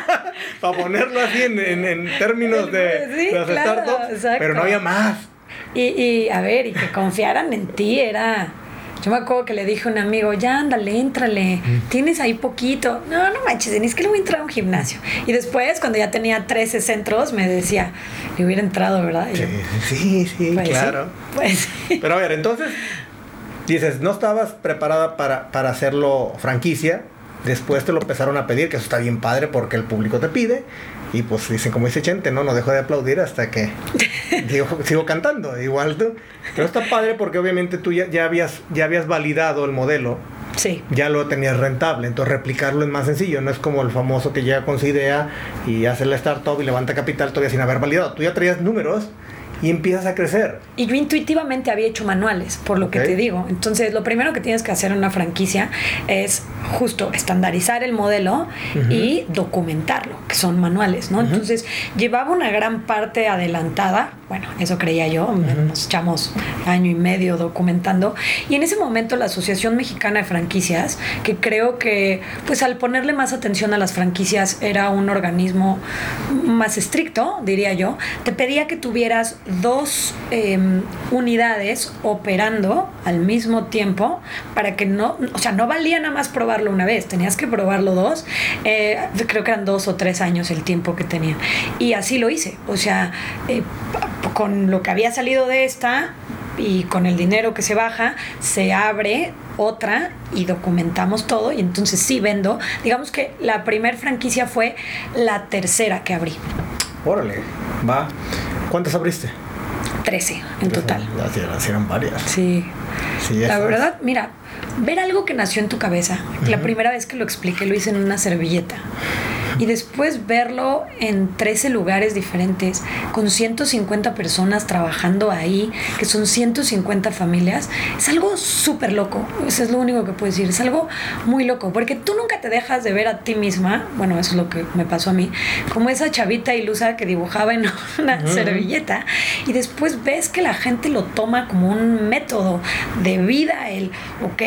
para ponerlo así en, en- en términos de, Sí, de las claro, startups, exacto. pero no había más. Y, y, a ver, y que confiaran en ti era. Yo me acuerdo que le dije a un amigo, ya ándale, éntrale, tienes ahí poquito. No, no manches, Denise, que le voy a entrar a un gimnasio. Y después, cuando ya tenía 13 centros, me decía, le hubiera entrado, ¿verdad? Yo, Sí, sí, pues sí, claro. pues. Pero a ver, entonces, dices, no estabas preparada para, para hacerlo franquicia. Después te lo empezaron a pedir, que eso está bien padre porque el público te pide. Y pues dicen, como dice Chente, no, no dejo de aplaudir hasta que digo, sigo cantando, igual tú. Pero está padre porque obviamente tú ya, ya, habías, ya habías validado el modelo, Sí. ya lo tenías rentable. Entonces replicarlo es más sencillo, no es como el famoso que llega con su idea y hace la startup y levanta capital todavía sin haber validado. Tú ya traías números y empiezas a crecer. Y yo intuitivamente había hecho manuales, por lo que te digo. Entonces, lo primero que tienes que hacer en una franquicia es justo estandarizar el modelo y documentarlo, que son manuales, ¿no? Entonces, llevaba una gran parte adelantada Bueno, eso creía yo. Nos echamos año y medio documentando. Y en ese momento la Asociación Mexicana de Franquicias, que creo que, pues al ponerle más atención a las franquicias, era un organismo más estricto, diría yo, te pedía que tuvieras dos em, unidades operando al mismo tiempo para que no, o sea, no valía nada más probarlo una vez, tenías que probarlo dos. Eh, creo que eran dos o tres años el tiempo que tenían. Y así lo hice. O sea, eh, con lo que había salido de esta y con el dinero que se baja, se abre otra y documentamos todo y entonces sí vendo. Digamos que la primer franquicia fue la tercera que abrí. Órale, va. ¿Cuántas abriste? Trece en total. Las eran varias. Sí. la verdad, mira, ver algo que nació en tu cabeza. La primera vez que lo expliqué lo hice en una servilleta y después verlo en 13 lugares diferentes, con 150 personas trabajando ahí, que son 150 familias, es algo súper loco. Eso es lo único que puedo decir. Es algo muy loco, porque tú nunca te dejas de ver a ti misma, bueno, eso es lo que me pasó a mí, como esa chavita ilusa que dibujaba en una servilleta, y después ves que la gente lo toma como un método de vida, el, ok,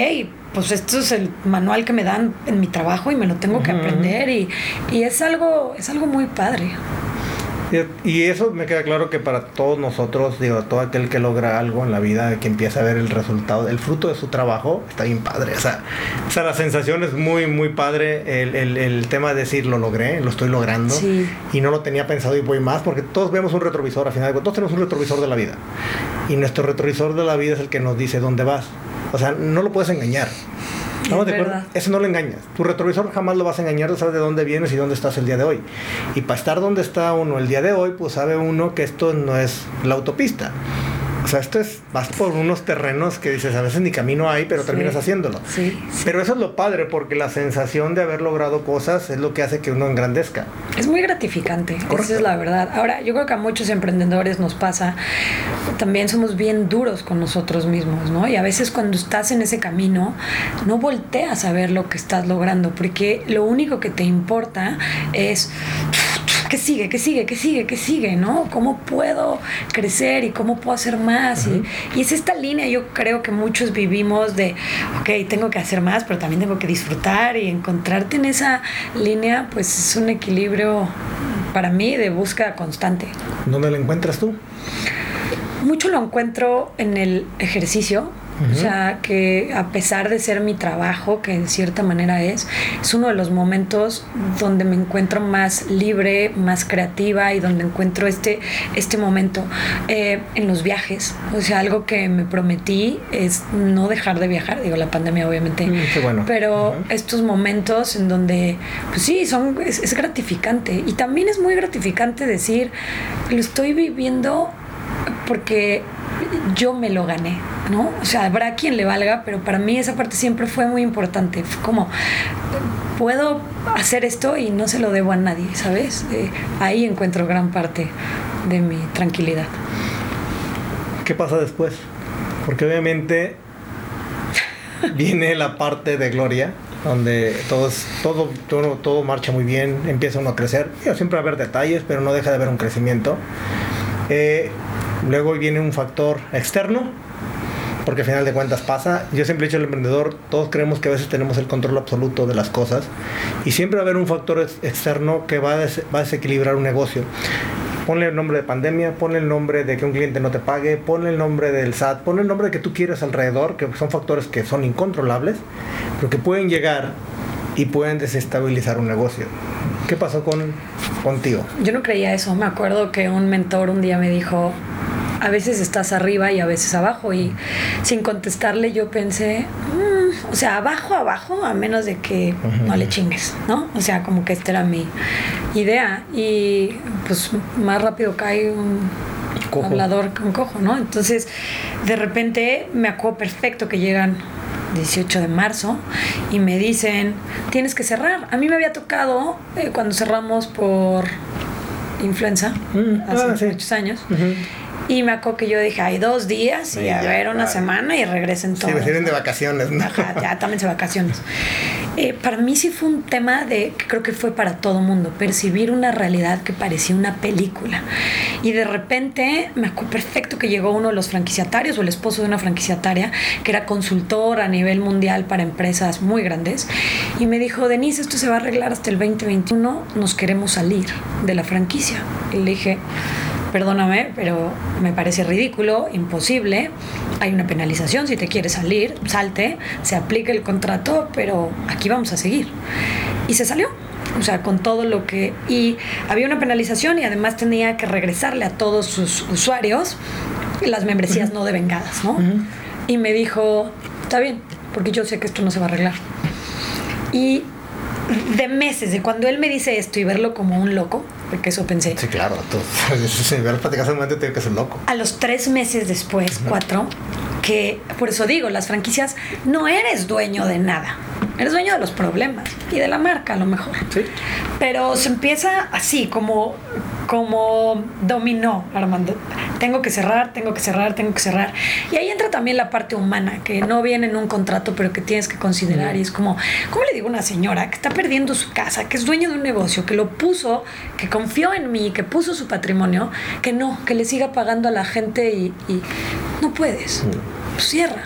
pues esto es el manual que me dan en mi trabajo y me lo tengo que aprender y, y, es algo es algo muy padre. Y eso me queda claro que para todos nosotros digo todo aquel que logra algo en la vida que empieza a ver el resultado el fruto de su trabajo está bien padre. O sea, o sea la sensación es muy muy padre el, el, el tema de decir lo logré lo estoy logrando y no lo tenía pensado y voy más porque todos vemos un retrovisor al final todos tenemos un retrovisor de la vida. Y nuestro retrovisor de la vida es el que nos dice dónde vas o sea, no lo puedes engañar. ¿Estamos de acuerdo? Eso no lo engañas. Tu retrovisor jamás lo vas a engañar, sabes de dónde vienes y dónde estás el día de hoy. Y para estar donde está uno el día de hoy, pues sabe uno que esto no es la autopista. O sea, esto es, vas por unos terrenos que dices, a veces ni camino hay, pero terminas haciéndolo. Sí, Pero eso es lo padre, porque la sensación de haber logrado cosas es lo que hace que uno engrandezca. Es muy gratificante, esa es la verdad. Ahora, yo creo que a muchos emprendedores nos pasa, también somos bien duros con nosotros mismos, ¿no? Y a veces cuando estás en ese camino, no volteas a ver lo que estás logrando, porque lo único que te importa es ¿qué sigue? ¿Qué sigue? ¿Qué sigue? ¿Qué sigue? ¿No? ¿Cómo puedo crecer y cómo puedo hacer más? y, y, es esta línea, yo creo que muchos vivimos de, ok, tengo que hacer más, pero también tengo que disfrutar y encontrarte en esa línea, pues es un equilibrio para mí de búsqueda constante. ¿Dónde lo encuentras tú? Mucho lo encuentro en el ejercicio, o sea, que a pesar de ser mi trabajo, que en cierta manera es, es uno de los momentos donde me encuentro más libre, más creativa y donde encuentro este, este momento eh, en los viajes. O sea, algo que me prometí es no dejar de viajar, digo, la pandemia obviamente. Mm, bueno. Pero estos momentos en donde, pues sí, son, es, es gratificante. Y también es muy gratificante decir, lo estoy viviendo porque yo me lo gané, ¿no? O sea, habrá quien le valga, pero para mí esa parte siempre fue muy importante. como, puedo hacer esto y no se lo debo a nadie, ¿sabes? Eh, ahí encuentro gran parte de mi tranquilidad. ¿Qué pasa después? Porque obviamente viene la parte de gloria, donde todo, todo, todo, todo marcha muy bien, empieza uno a crecer. Siempre va a haber detalles, pero no deja de haber un crecimiento. Eh, Luego viene un factor externo, porque al final de cuentas pasa. Yo siempre he dicho al emprendedor, todos creemos que a veces tenemos el control absoluto de las cosas y siempre va a haber un factor externo que va a, desequilibrar un negocio. Ponle el nombre de pandemia, ponle el nombre de que un cliente no te pague, ponle el nombre del SAT, ponle el nombre que tú quieras alrededor, que son factores que son incontrolables, pero que pueden llegar y pueden desestabilizar un negocio. ¿Qué pasó con, contigo? Yo no creía eso. Me acuerdo que un mentor un día me dijo, a veces estás arriba y a veces abajo. Y sin contestarle yo pensé, mm, o sea, abajo, abajo, a menos de que no le chingues, ¿no? O sea, como que esta era mi idea. Y pues más rápido cae un hablador con cojo, ¿no? Entonces, de repente me acuerdo perfecto que llegan 18 de marzo y me dicen, tienes que cerrar. A mí me había tocado eh, cuando cerramos por influenza, mm, hace ah, muchos años Y me acuerdo que yo dije, hay dos días y, Y a ya, ver una claro. semana y regresen Sí, todos. me sirven de vacaciones, ¿no? Ajá, ya también se vacaciones. Eh, para mí sí fue un tema de que creo que fue para todo mundo, percibir una realidad que parecía una película. Y de repente me acuerdo perfecto que llegó uno de los franquiciatarios o el esposo de una franquiciataria que era consultor a nivel mundial para empresas muy grandes y me dijo, Denise, esto se va a arreglar hasta el 2021, nos queremos salir de la franquicia. Y le dije, perdóname, pero me parece ridículo, imposible. Hay una penalización, si te quieres salir, salte, se aplica el contrato, pero aquí vamos a seguir. Y se salió. O sea, con todo lo que... Y había una penalización y además tenía que regresarle a todos sus usuarios las membresías no devengadas, ¿no? Y me dijo, está bien, porque yo sé que esto no se va a arreglar. Y de meses, de cuando él me dice esto y verlo como un loco, porque eso pensé, Sí, claro. Tú, si ver platicar hace un momento, tengo que ser loco. a los tres meses después, cuatro, que por eso digo, las franquicias no eres dueño de nada. Eres dueño de los problemas y de la marca a lo mejor. Sí. Pero se empieza así, como, como dominó, Armando. Tengo que cerrar, tengo que cerrar, tengo que cerrar. Y ahí entra también la parte humana, que no viene en un contrato, pero que tienes que considerar. Y es como, ¿cómo le digo a una señora que está perdiendo su casa, que es dueña de un negocio, que lo puso, que confió en mí, que puso su patrimonio, que no, que le siga pagando a la gente y, y no puedes? Pues cierra.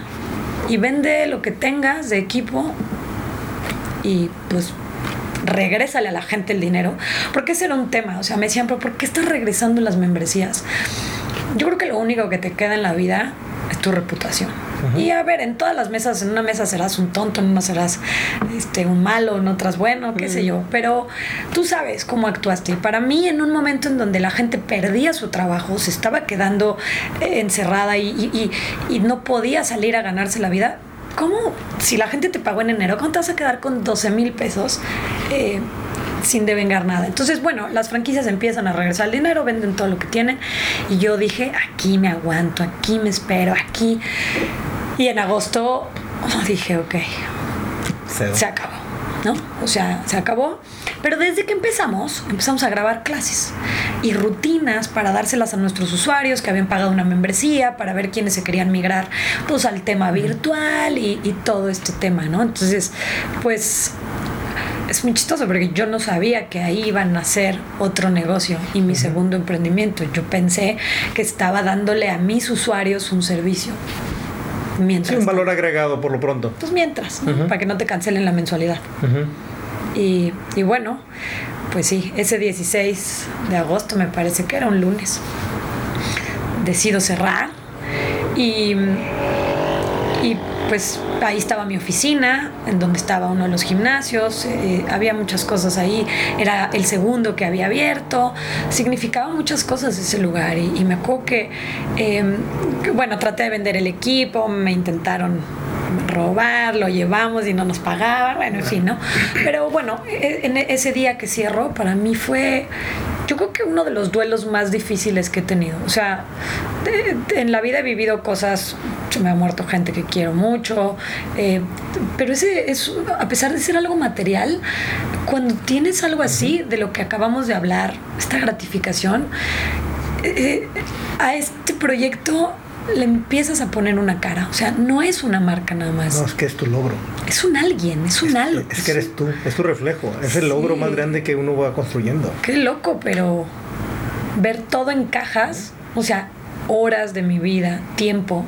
Y vende lo que tengas de equipo y pues regrésale a la gente el dinero, porque ese era un tema, o sea, me decían, pero ¿por qué estás regresando las membresías? Yo creo que lo único que te queda en la vida es tu reputación. Y a ver, en todas las mesas, en una mesa serás un tonto, en una serás este, un malo, en otras bueno, qué sé yo, pero tú sabes cómo actuaste. Y para mí, en un momento en donde la gente perdía su trabajo, se estaba quedando eh, encerrada y, y- y- y no podía salir a ganarse la vida, ¿cómo? Si la gente te pagó en enero, ¿cómo te vas a quedar con 12 mil pesos eh, sin devengar nada? Entonces, bueno, las franquicias empiezan a regresar el dinero, venden todo lo que tienen. Y yo dije, aquí me aguanto, aquí me espero, aquí. Y en agosto dije, ok, se acabó, ¿no? O sea, se acabó. Pero desde que empezamos, empezamos a grabar clases y rutinas para dárselas a nuestros usuarios que habían pagado una membresía, para ver quiénes se querían migrar pues al tema virtual y, y todo este tema, ¿no? Entonces, pues es muy chistoso porque yo no sabía que ahí iban a hacer otro negocio y mi segundo emprendimiento. Yo pensé que estaba dándole a mis usuarios un servicio. Mientras Sí, un valor agregado por lo pronto. pues mientras, ¿no? para que no te cancelen la mensualidad. Y, y bueno, pues sí, ese 16 de agosto me parece que era un lunes. Decido cerrar y, y pues ahí estaba mi oficina, en donde estaba uno de los gimnasios, eh, había muchas cosas ahí, era el segundo que había abierto, significaba muchas cosas ese lugar y, y me acuerdo que, eh, que, bueno, traté de vender el equipo, me intentaron robar, lo llevamos y no nos pagaban, bueno, en fin, ¿no? Pero bueno, e- en ese día que cierro, para mí fue, yo creo que uno de los duelos más difíciles que he tenido. O sea, de- de- en la vida he vivido cosas, se me ha muerto gente que quiero mucho, eh, pero ese es, a pesar de ser algo material, cuando tienes algo así, de lo que acabamos de hablar, esta gratificación, eh, a este proyecto le empiezas a poner una cara. O sea, no es una marca nada más. No, es que es tu logro. Es un alguien, es un algo. Es que eres tú, es tu reflejo. Es el logro más grande que uno va construyendo. Qué loco, pero ver todo en cajas, o sea, horas de mi vida, tiempo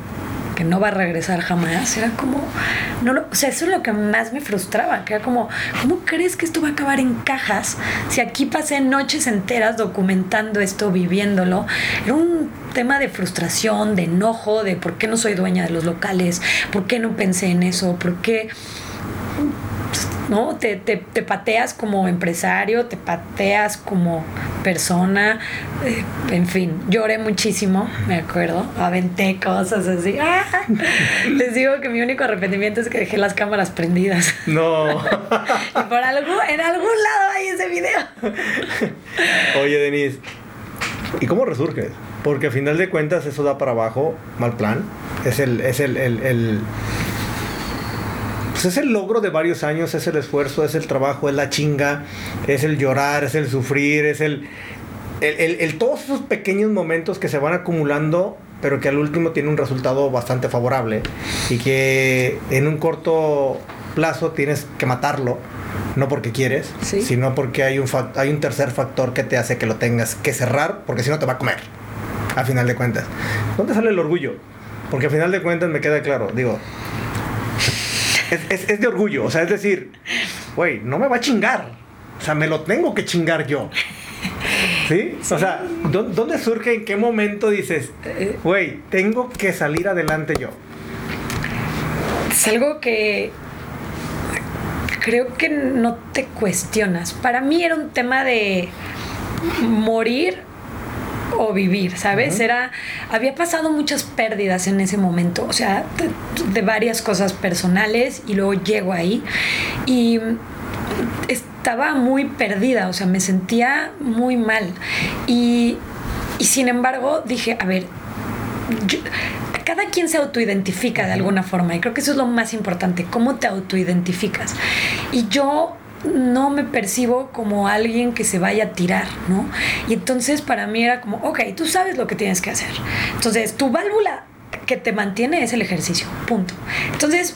que no va a regresar jamás, era como, no lo- o sea, eso es lo que más me frustraba, que era como, ¿cómo crees que esto va a acabar en cajas si aquí pasé noches enteras documentando esto, viviéndolo? Era un tema de frustración, de enojo, de por qué no soy dueña de los locales, por qué no pensé en eso, por qué ¿no? Te, te, te pateas como empresario, te pateas como persona, eh, en fin, lloré muchísimo, me acuerdo, aventé cosas así. ¡Ah! Les digo que mi único arrepentimiento es que dejé las cámaras prendidas. No. y por algo, en algún lado hay ese video. Oye, Denise, ¿y cómo resurges? Porque a final de cuentas eso da para abajo, mal plan. Es el, es el, el, el- pues es el logro de varios años, es el esfuerzo, es el trabajo, es la chinga, es el llorar, es el sufrir, es el... el, el- el- todos esos pequeños momentos que se van acumulando, pero que al último tiene un resultado bastante favorable y que en un corto plazo tienes que matarlo, no porque quieres, Sí. sino porque hay un, hay un tercer factor que te hace que lo tengas que cerrar, porque si no te va a comer, a final de cuentas. ¿Dónde sale el orgullo? Porque a final de cuentas me queda claro, digo, es, es- es de orgullo, o sea, es decir, güey, no me va a chingar, o sea, me lo tengo que chingar yo. ¿Sí? O sea, ¿dó- ¿dónde surge, en qué momento dices, güey, tengo que salir adelante yo? Es algo que creo que no te cuestionas. Para mí era un tema de morir o vivir, ¿sabes? Era había pasado muchas pérdidas en ese momento, o sea, de, de varias cosas personales y luego llego ahí y estaba muy perdida, o sea, me sentía muy mal y, y sin embargo dije, a ver, yo- cada quien se autoidentifica de alguna forma y creo que eso es lo más importante, cómo te autoidentificas. Y yo no me percibo como alguien que se vaya a tirar, ¿no? Y entonces para mí era como, ok, tú sabes lo que tienes que hacer. Entonces, tu válvula que te mantiene es el ejercicio, punto. Entonces,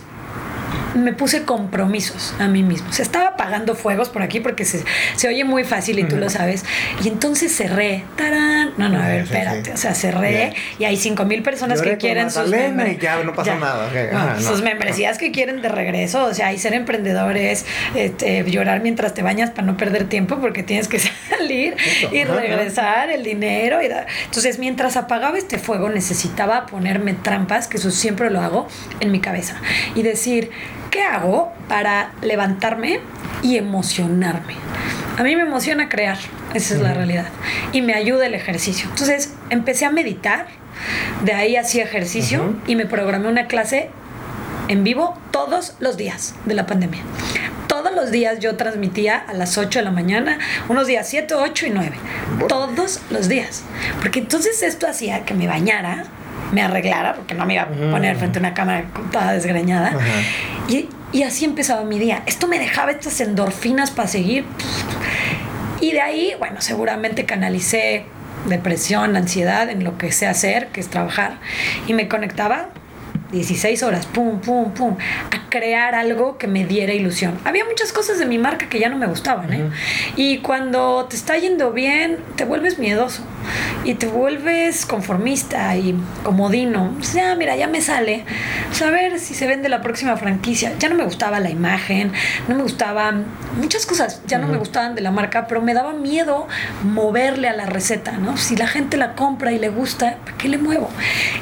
me puse compromisos a mí mismo. Se estaba apagando fuegos por aquí porque se, se oye muy fácil y tú lo sabes. Y entonces cerré. ¡Tarán! No, no, a ver, Sí, espérate. sí. O sea, cerré y hay cinco mil personas Lloré que quieren sus y ya no pasa nada. Ajá, no. sus membresías que quieren de regreso. O sea, hay ser emprendedores, este, llorar mientras te bañas para no perder tiempo porque tienes que salir y regresar el dinero. Y da- Entonces, mientras apagaba este fuego, necesitaba ponerme trampas, que eso siempre lo hago, en mi cabeza. Y decir, ¿qué hago para levantarme y emocionarme? A mí me emociona crear, esa es la realidad. Y me ayuda el ejercicio. Entonces, empecé a meditar, de ahí hacía ejercicio Ujú. y me programé una clase en vivo todos los días de la pandemia. Todos los días yo transmitía a las 8 de la mañana, unos días 7, 8 y 9. Bueno. Todos los días. Porque entonces esto hacía que me bañara, me arreglara, porque no me iba a poner frente a una cámara toda desgreñada. Y, y así empezaba mi día. Esto me dejaba estas endorfinas para seguir. Y de ahí, bueno, seguramente canalicé depresión, ansiedad en lo que sé hacer, que es trabajar. Y me conectaba 16 horas, pum, pum, pum, a crear algo que me diera ilusión. Había muchas cosas de mi marca que ya no me gustaban, ¿eh? Y cuando te está yendo bien, te vuelves miedoso y te vuelves conformista y comodino. O sea, mira, ya me sale. A ver si se vende la próxima franquicia. Ya no me gustaba la imagen, no me gustaban muchas cosas, ya no me gustaban de la marca, pero me daba miedo moverle a la receta, ¿no? Si la gente la compra y le gusta, ¿para qué le muevo?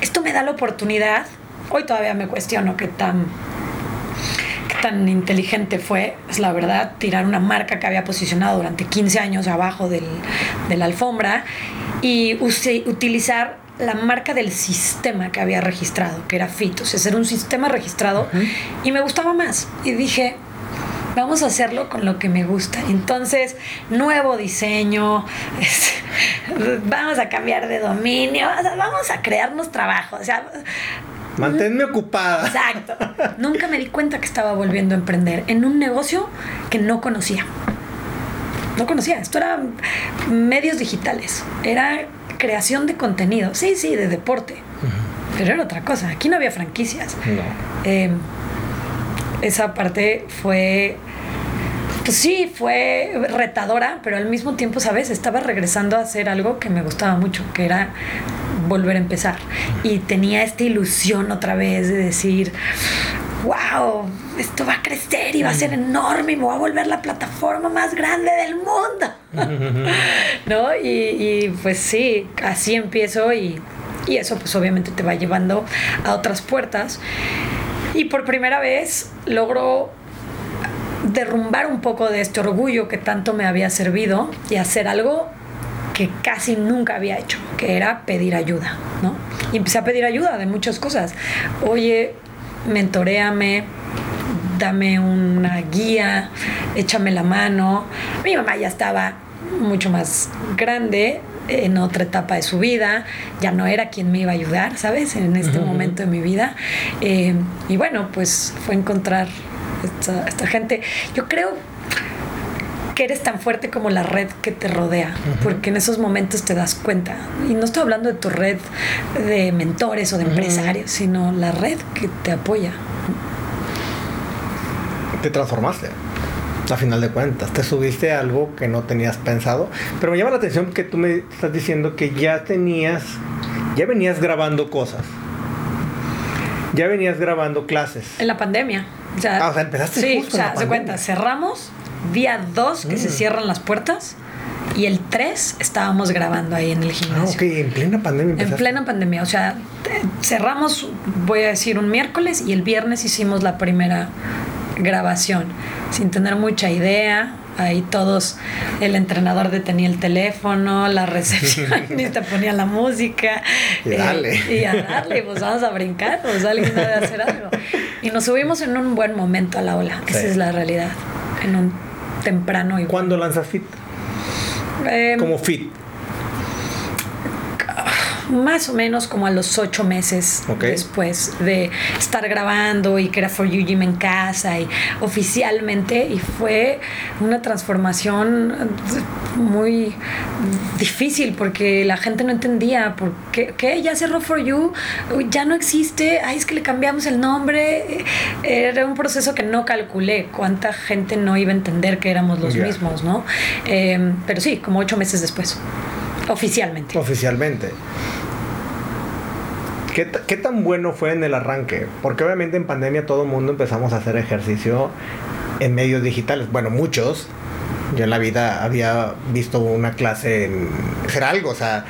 Esto me da la oportunidad. Hoy todavía me cuestiono qué tan tan inteligente fue, es la verdad, tirar una marca que había posicionado durante 15 años abajo del, de la alfombra y use- utilizar la marca del sistema que había registrado, que era FIT, o sea, era un sistema registrado y me gustaba más. Y dije, vamos a hacerlo con lo que me gusta. Entonces, nuevo diseño, vamos a cambiar de dominio, o sea, vamos a crearnos trabajo. O sea, Manténme ocupada. Exacto. Nunca me di cuenta que estaba volviendo a emprender en un negocio que no conocía. No conocía. Esto era medios digitales. Era creación de contenido. Sí, sí, de deporte. Pero era otra cosa. Aquí no había franquicias. No. Eh, esa parte fue. Pues sí, fue retadora, pero al mismo tiempo, ¿sabes? Estaba regresando a hacer algo que me gustaba mucho, que era volver a empezar. Y tenía esta ilusión otra vez de decir, wow, esto va a crecer y va a ser enorme y me va a volver la plataforma más grande del mundo. ¿No? Y, y, pues sí, así empiezo y, y eso pues obviamente te va llevando a otras puertas. Y por primera vez logro derrumbar un poco de este orgullo que tanto me había servido y hacer algo que casi nunca había hecho, que era pedir ayuda, ¿no? Y empecé a pedir ayuda de muchas cosas. Oye, mentoreame, dame una guía, échame la mano. Mi mamá ya estaba mucho más grande, en otra etapa de su vida, ya no era quien me iba a ayudar, ¿sabes? En este momento de mi vida. Eh, y bueno, pues fue encontrar esta, esta gente. Yo creo que eres tan fuerte como la red que te rodea, porque en esos momentos te das cuenta. Y no estoy hablando de tu red de mentores o de empresarios, sino la red que te apoya. Te transformaste. A final de cuentas, te subiste a algo que no tenías pensado. Pero me llama la atención que tú me estás diciendo que ya tenías, ya venías grabando cosas. Ya venías grabando clases. En la pandemia. O sea, Ah, o sea, empezaste Sí, justo o en sea, la se cuenta, cerramos día 2 que se Mm. cierran las puertas y el 3 estábamos grabando ahí en el Ah, gimnasio. ok, en plena pandemia En empezaste. plena pandemia, o sea, cerramos, voy a decir, un miércoles y el viernes hicimos la primera grabación, sin tener mucha idea. Ahí todos, el entrenador detenía el teléfono, la recepcionista ponía la música. Y dale. eh, y a darle, pues vamos a brincar, pues alguien debe hacer algo. Y nos subimos en un buen momento a la ola, esa Sí. es la realidad, en un temprano y ¿Cuándo lanzas Fit? Eh, Como Fit. Más o menos como a los ocho meses después de estar grabando y que era For You Gym en casa y oficialmente y fue una transformación muy difícil porque la gente no entendía por qué, ¿qué? ya cerró For You, ya no existe, ay es que le cambiamos el nombre, era un proceso que no calculé cuánta gente no iba a entender que éramos los mismos, ¿no? Eh, pero sí, como ocho meses después, oficialmente. Oficialmente. ¿Qué, qué tan bueno fue en el arranque? Porque obviamente en pandemia todo el mundo empezamos a hacer ejercicio en medios digitales. Bueno, muchos. Yo en la vida había visto una clase en hacer algo, o sea,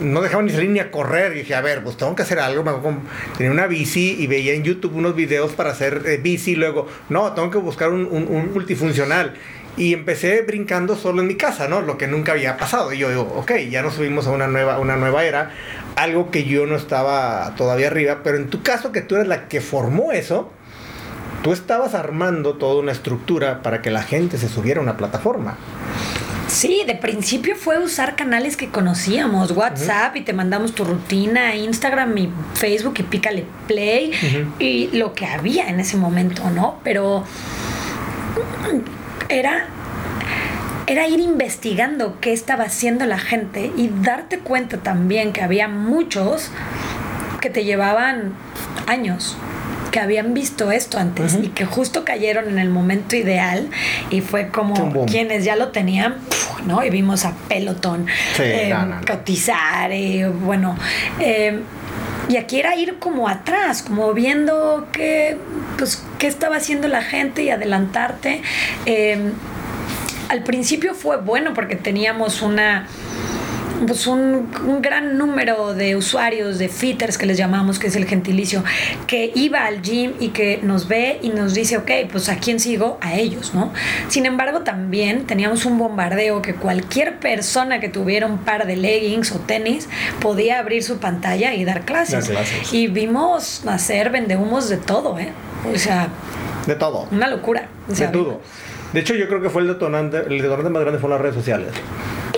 no dejaba ni salir ni a correr. Y dije, a ver, pues tengo que hacer algo. Me Tenía una bici y veía en YouTube unos videos para hacer eh, bici. Luego, no, tengo que buscar un multifuncional. Y empecé brincando solo en mi casa, ¿no? Lo que nunca había pasado. Y yo digo, ok, ya nos subimos a una nueva, una nueva era. Algo que yo no estaba todavía arriba. Pero en tu caso, que tú eres la que formó eso, tú estabas armando toda una estructura para que la gente se subiera a una plataforma. Sí, de principio fue usar canales que conocíamos, WhatsApp y te mandamos tu rutina, Instagram y Facebook y pícale play y lo que había en ese momento, ¿no? Pero era era ir investigando qué estaba haciendo la gente y darte cuenta también que había muchos que te llevaban años que habían visto esto antes y que justo cayeron en el momento ideal y fue como quienes ya lo tenían, ¡puf! ¿no? Y vimos a Peloton Sí, eh, no, no, no. cotizar, bueno. eh, y aquí era ir como atrás, como viendo qué, pues, qué estaba haciendo la gente y adelantarte. Eh, al principio fue bueno porque teníamos una pues un, un gran número de usuarios, de fitters que les llamamos, que es el gentilicio, que iba al gym y que nos ve y nos dice, ok, pues a quién sigo, a ellos, ¿no? Sin embargo, también teníamos un bombardeo que cualquier persona que tuviera un par de leggings o tenis podía abrir su pantalla y dar clases. Y vimos nacer vendehumos de todo, ¿eh? O sea, De todo. una locura. O De todo. De hecho, yo creo que fue el detonante, el detonante más grande fueron las redes sociales.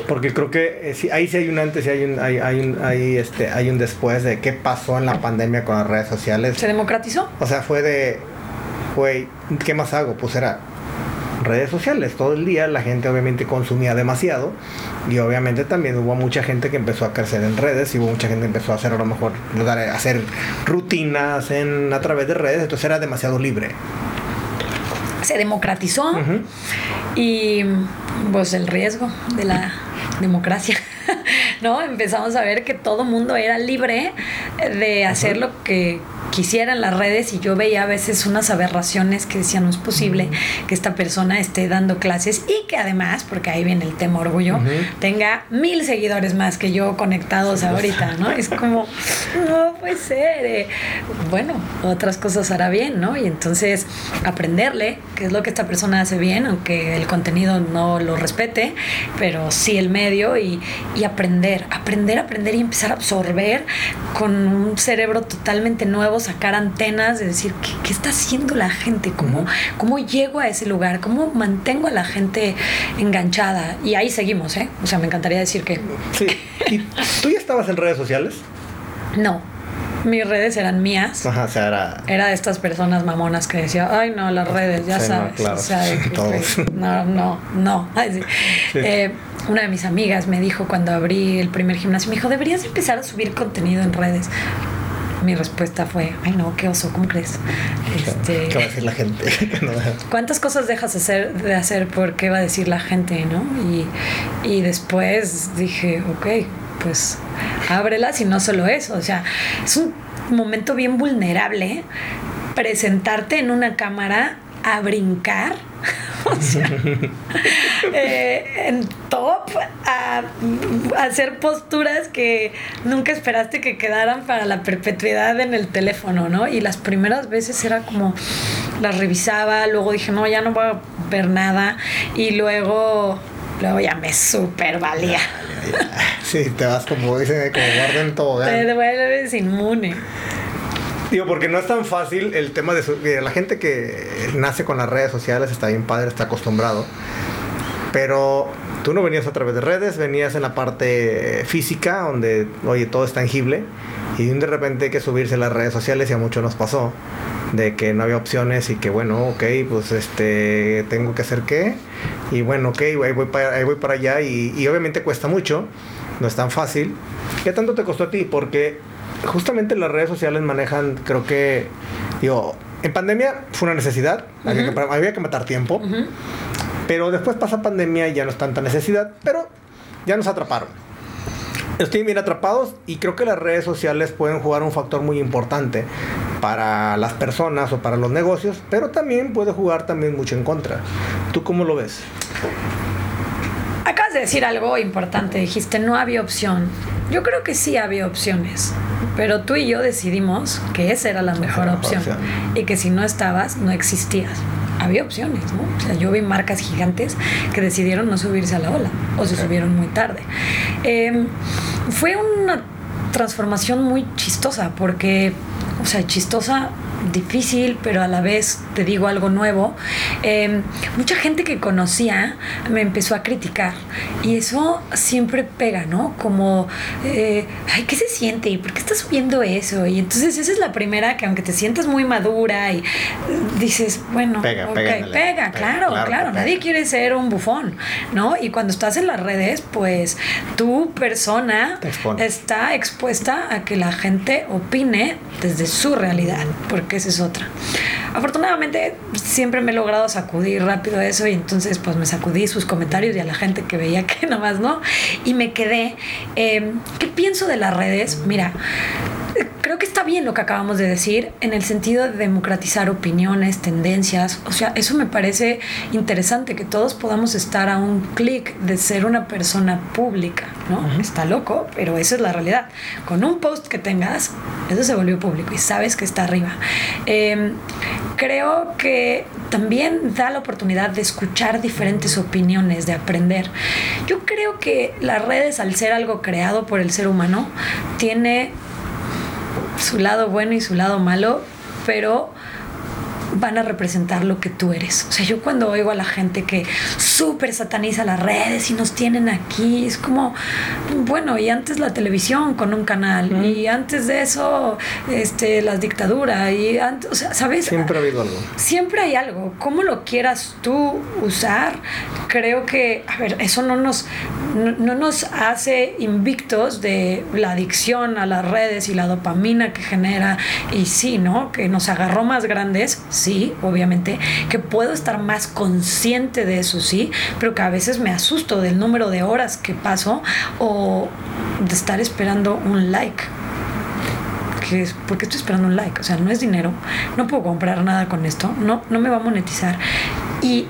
Porque creo que eh, sí, ahí sí hay un antes y hay un, hay, hay un, hay, este, hay un después de qué pasó en la pandemia con las redes sociales. Se democratizó. O sea, fue de, güey, ¿qué más hago? Pues era redes sociales. Todo el día la gente obviamente consumía demasiado y obviamente también hubo mucha gente que empezó a crecer en redes y hubo mucha gente que empezó a hacer a lo mejor hacer rutinas en, a través de redes. Entonces era demasiado libre. Se democratizó. Y pues el riesgo de la democracia, ¿no? Empezamos a ver que todo mundo era libre de hacer lo que quisiera en las redes y yo veía a veces unas aberraciones que decían no es posible que esta persona esté dando clases y que además, porque ahí viene el tema orgullo, tenga mil seguidores más que yo conectados ahorita, ¿no? Es como, no puede ser. eh. Bueno, otras cosas hará bien, ¿no? Y entonces aprenderle qué es lo que esta persona hace bien, aunque el contenido no lo respete, pero sí el medio y, y aprender, aprender, aprender y empezar a absorber con un cerebro totalmente nuevo, sacar antenas, de decir, ¿qué, qué está haciendo la gente? ¿Cómo. ¿Cómo llego a ese lugar? ¿Cómo mantengo a la gente enganchada? Y ahí seguimos, ¿eh? O sea, me encantaría decir que Sí. ¿Y tú ya estabas en redes sociales? no. mis redes eran mías. Ajá, o sea, era... Era de estas personas mamonas que decía, ay no, las redes, ya Sí, no, sabes. claro. O sea, de que, Todos. no, no, no. Ay, sí. Sí. Eh, una de mis amigas me dijo cuando abrí el primer gimnasio, me dijo, deberías empezar a subir contenido en redes. Mi respuesta fue, ay no, qué oso, ¿cómo crees? Este, ¿Qué va a decir la gente? ¿Cuántas cosas dejas de hacer, de hacer por qué va a decir la gente, no? Y, y después dije, ok, pues ábrelas y no solo eso. O sea, es un momento bien vulnerable presentarte en una cámara a brincar. O sea, eh, en top a, a hacer posturas que nunca esperaste que quedaran para la perpetuidad en el teléfono, ¿no? Y las primeras veces era como las revisaba, luego dije, no, ya no voy a ver nada, y luego, luego ya me super valía. Sí, te vas como dicen, como guarda en Te vuelves inmune. Digo, porque no es tan fácil el tema de su- de la gente que nace con las redes sociales, está bien padre, está acostumbrado. Pero tú no venías a través de redes, venías en la parte física, donde, oye, todo es tangible. Y de repente hay que subirse a las redes sociales y a muchos nos pasó. De que no había opciones y que, bueno, ok, pues este, tengo que hacer qué. Y bueno, ok, ahí voy para, ahí voy para allá. Y, y obviamente cuesta mucho, no es tan fácil. ¿Qué tanto te costó a ti? Porque justamente las redes sociales manejan, creo que, digo, en pandemia fue una necesidad, había, que, había que matar tiempo. Pero después pasa pandemia y ya no es tanta necesidad, pero ya nos atraparon. Estoy bien atrapados y creo que las redes sociales pueden jugar un factor muy importante para las personas o para los negocios, pero también puede jugar también mucho en contra. ¿Tú cómo lo ves? Acabas de decir algo importante, dijiste, no había opción. Yo creo que sí había opciones, pero tú y yo decidimos que esa era la mejor, mejor opción, opción. y que si no estabas, no existías. Había opciones, ¿no? O sea, yo vi marcas gigantes que decidieron no subirse a la ola o se subieron muy tarde. Eh, fue una transformación muy chistosa porque, o sea, chistosa, difícil, pero a la vez te digo algo nuevo. Eh, mucha gente que conocía me empezó a criticar y eso siempre pega, ¿no? Como, eh, ay, ¿qué se siente? ¿Y por qué estás subiendo eso? Y entonces esa es la primera que aunque te sientas muy madura y eh, dices, bueno, Pega, ok, pega pega, claro, claro claro, pega. nadie quiere ser un bufón, ¿no? Y cuando estás en las redes, pues tu persona está expuesta a que la gente opine desde su realidad, porque esa es otra. Afortunadamente siempre me he logrado sacudir rápido eso y entonces pues me sacudí sus comentarios y a la gente que veía que nada más no y me quedé. eh, ¿Qué pienso de las redes? Mira, Creo que está bien lo que acabamos de decir en el sentido de democratizar opiniones, tendencias. O sea, eso me parece interesante que todos podamos estar a un clic de ser una persona pública, ¿no? Está loco, pero esa es la realidad. Con un post que tengas, eso se volvió público y sabes que está arriba. Eh, creo que también da la oportunidad de escuchar diferentes opiniones, de aprender. Yo creo que las redes, al ser algo creado por el ser humano, tiene su lado bueno y su lado malo, pero van a representar lo que tú eres. O sea, yo cuando oigo a la gente que súper sataniza las redes y nos tienen aquí, es como, bueno, y antes la televisión con un canal, y antes de eso, este, las dictaduras, y antes, o sea, ¿sabes? Siempre ha habido algo. siempre hay algo. ¿Cómo lo quieras tú usar? Creo que, a ver, eso no nos, no, no nos hace invictos de la adicción a las redes y la dopamina que genera. Y sí, ¿no? Que nos agarró más grandes, sí, obviamente. Que puedo estar más consciente de eso, sí. Pero que a veces me asusto del número de horas que paso o de estar esperando un like que es porque estoy esperando un like, o sea, no es dinero, no puedo comprar nada con esto, no, no me va a monetizar. Y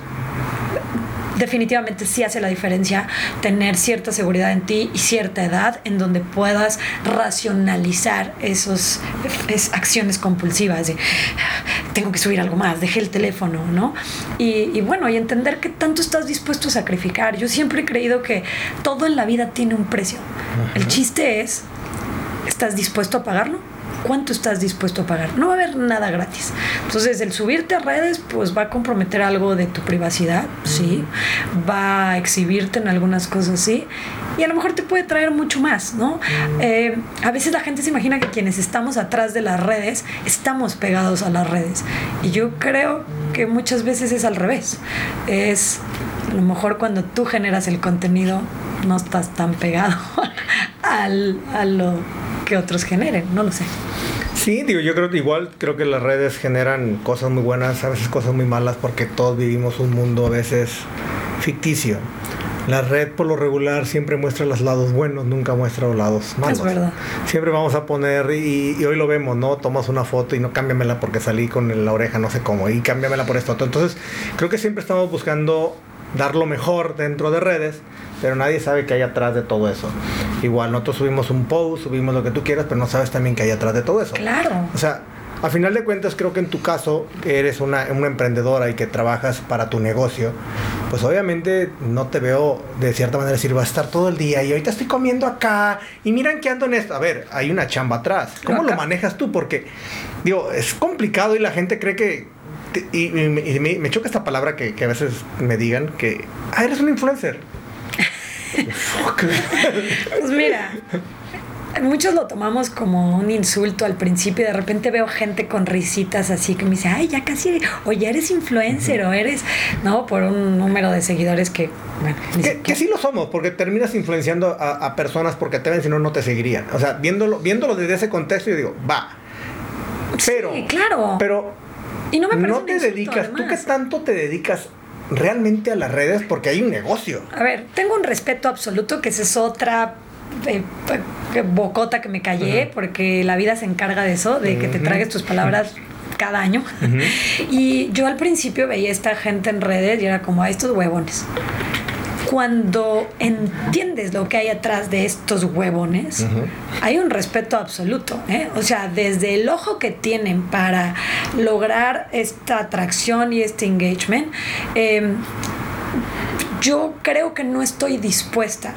definitivamente sí hace la diferencia tener cierta seguridad en ti y cierta edad en donde puedas racionalizar esos es, acciones compulsivas de tengo que subir algo más, dejé el teléfono, ¿no? Y, y bueno, y entender qué tanto estás dispuesto a sacrificar. Yo siempre he creído que todo en la vida tiene un precio. El chiste es, ¿estás dispuesto a pagarlo? ¿Cuánto estás dispuesto a pagar? No va a haber nada gratis. Entonces, el subirte a redes, pues va a comprometer algo de tu privacidad, sí. Va a exhibirte en algunas cosas, sí. y a lo mejor te puede traer mucho más, ¿no? Eh, a veces la gente se imagina que quienes estamos atrás de las redes estamos pegados a las redes. Y yo creo que muchas veces es al revés. Es a lo mejor cuando tú generas el contenido no estás tan pegado al, a lo que otros generen, no lo sé. Sí, digo, yo creo igual creo que las redes generan cosas muy buenas, a veces cosas muy malas, porque todos vivimos un mundo a veces ficticio. La red por lo regular siempre muestra los lados buenos, nunca muestra los lados malos. Es verdad. Siempre vamos a poner, y, y hoy lo vemos, ¿no? Tomas una foto y no cámbiamela porque salí con la oreja no sé cómo, y cámbiamela por esto. Entonces, creo que siempre estamos buscando dar lo mejor dentro de redes, pero nadie sabe qué hay atrás de todo eso. Igual, nosotros subimos un post, subimos lo que tú quieras, pero no sabes también qué hay atrás de todo eso. Claro. O sea, a final de cuentas, creo que en tu caso, que eres una, una emprendedora y que trabajas para tu negocio, pues obviamente no te veo de cierta manera decir, va a estar todo el día y ahorita estoy comiendo acá y miran que ando en esto. A ver, hay una chamba atrás. ¿Cómo lo manejas tú? Porque, digo, es complicado y la gente cree que y, y, y me, me, choca esta palabra que, que, a veces me digan que ah, eres un influencer. pues mira, muchos lo tomamos como un insulto al principio y de repente veo gente con risitas así que me dice, ay, ya casi, o ya eres influencer, uh -huh. o eres, ¿no? Por un número de seguidores que, bueno. Que, que sí lo somos, porque terminas influenciando a, a, personas porque te ven, si no, no te seguirían. O sea, viéndolo, viéndolo desde ese contexto, yo digo, va. Pero, sí, claro. Pero, y no, me no te dedicas, además. ¿tú qué tanto te dedicas realmente a las redes? Porque hay un negocio. A ver, tengo un respeto absoluto, que esa es otra eh, bocota que me callé, uh -huh. porque la vida se encarga de eso, de que te tragues tus palabras cada año. Uh -huh. Y yo al principio veía a esta gente en redes y era como a estos huevones. Cuando entiendes lo que hay atrás de estos huevones, uh -huh. hay un respeto absoluto. ¿eh? O sea, desde el ojo que tienen para lograr esta atracción y este engagement, eh, yo creo que no estoy dispuesta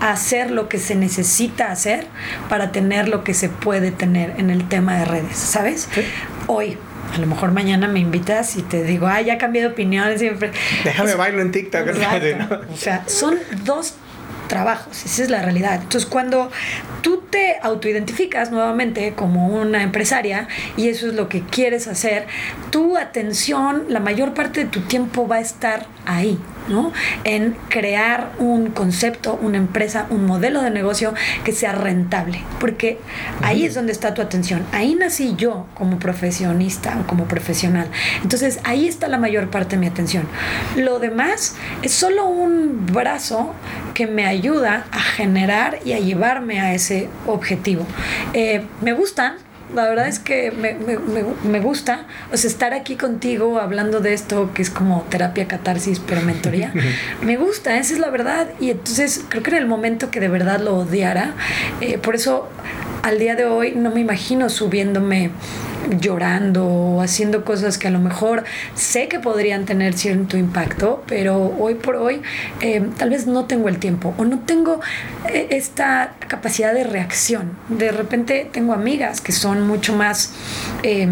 a hacer lo que se necesita hacer para tener lo que se puede tener en el tema de redes, ¿sabes? Sí. Hoy, a lo mejor mañana me invitas y te digo, ay, ya cambié de opinión siempre. Déjame es, bailar en TikTok. Exacto. O sea, son dos trabajos, esa es la realidad. Entonces, cuando tú te autoidentificas nuevamente como una empresaria y eso es lo que quieres hacer, tu atención, la mayor parte de tu tiempo va a estar ahí, ¿no? En crear un concepto, una empresa, un modelo de negocio que sea rentable, porque ahí es donde está tu atención. Ahí nací yo como profesionista o como profesional. Entonces, ahí está la mayor parte de mi atención. Lo demás es solo un brazo que me ayuda a generar y a llevarme a ese objetivo. Eh, me gustan, la verdad es que me, me, me, me, gusta o sea, estar aquí contigo hablando de esto que es como terapia catarsis pero mentoría me gusta, esa es la verdad. Y entonces creo que en el momento que de verdad lo odiara eh, por eso al día de hoy no me imagino subiéndome llorando o haciendo cosas que a lo mejor sé que podrían tener cierto impacto, pero hoy por hoy eh, tal vez no tengo el tiempo o no tengo eh, esta capacidad de reacción. De repente tengo amigas que son mucho más... Eh,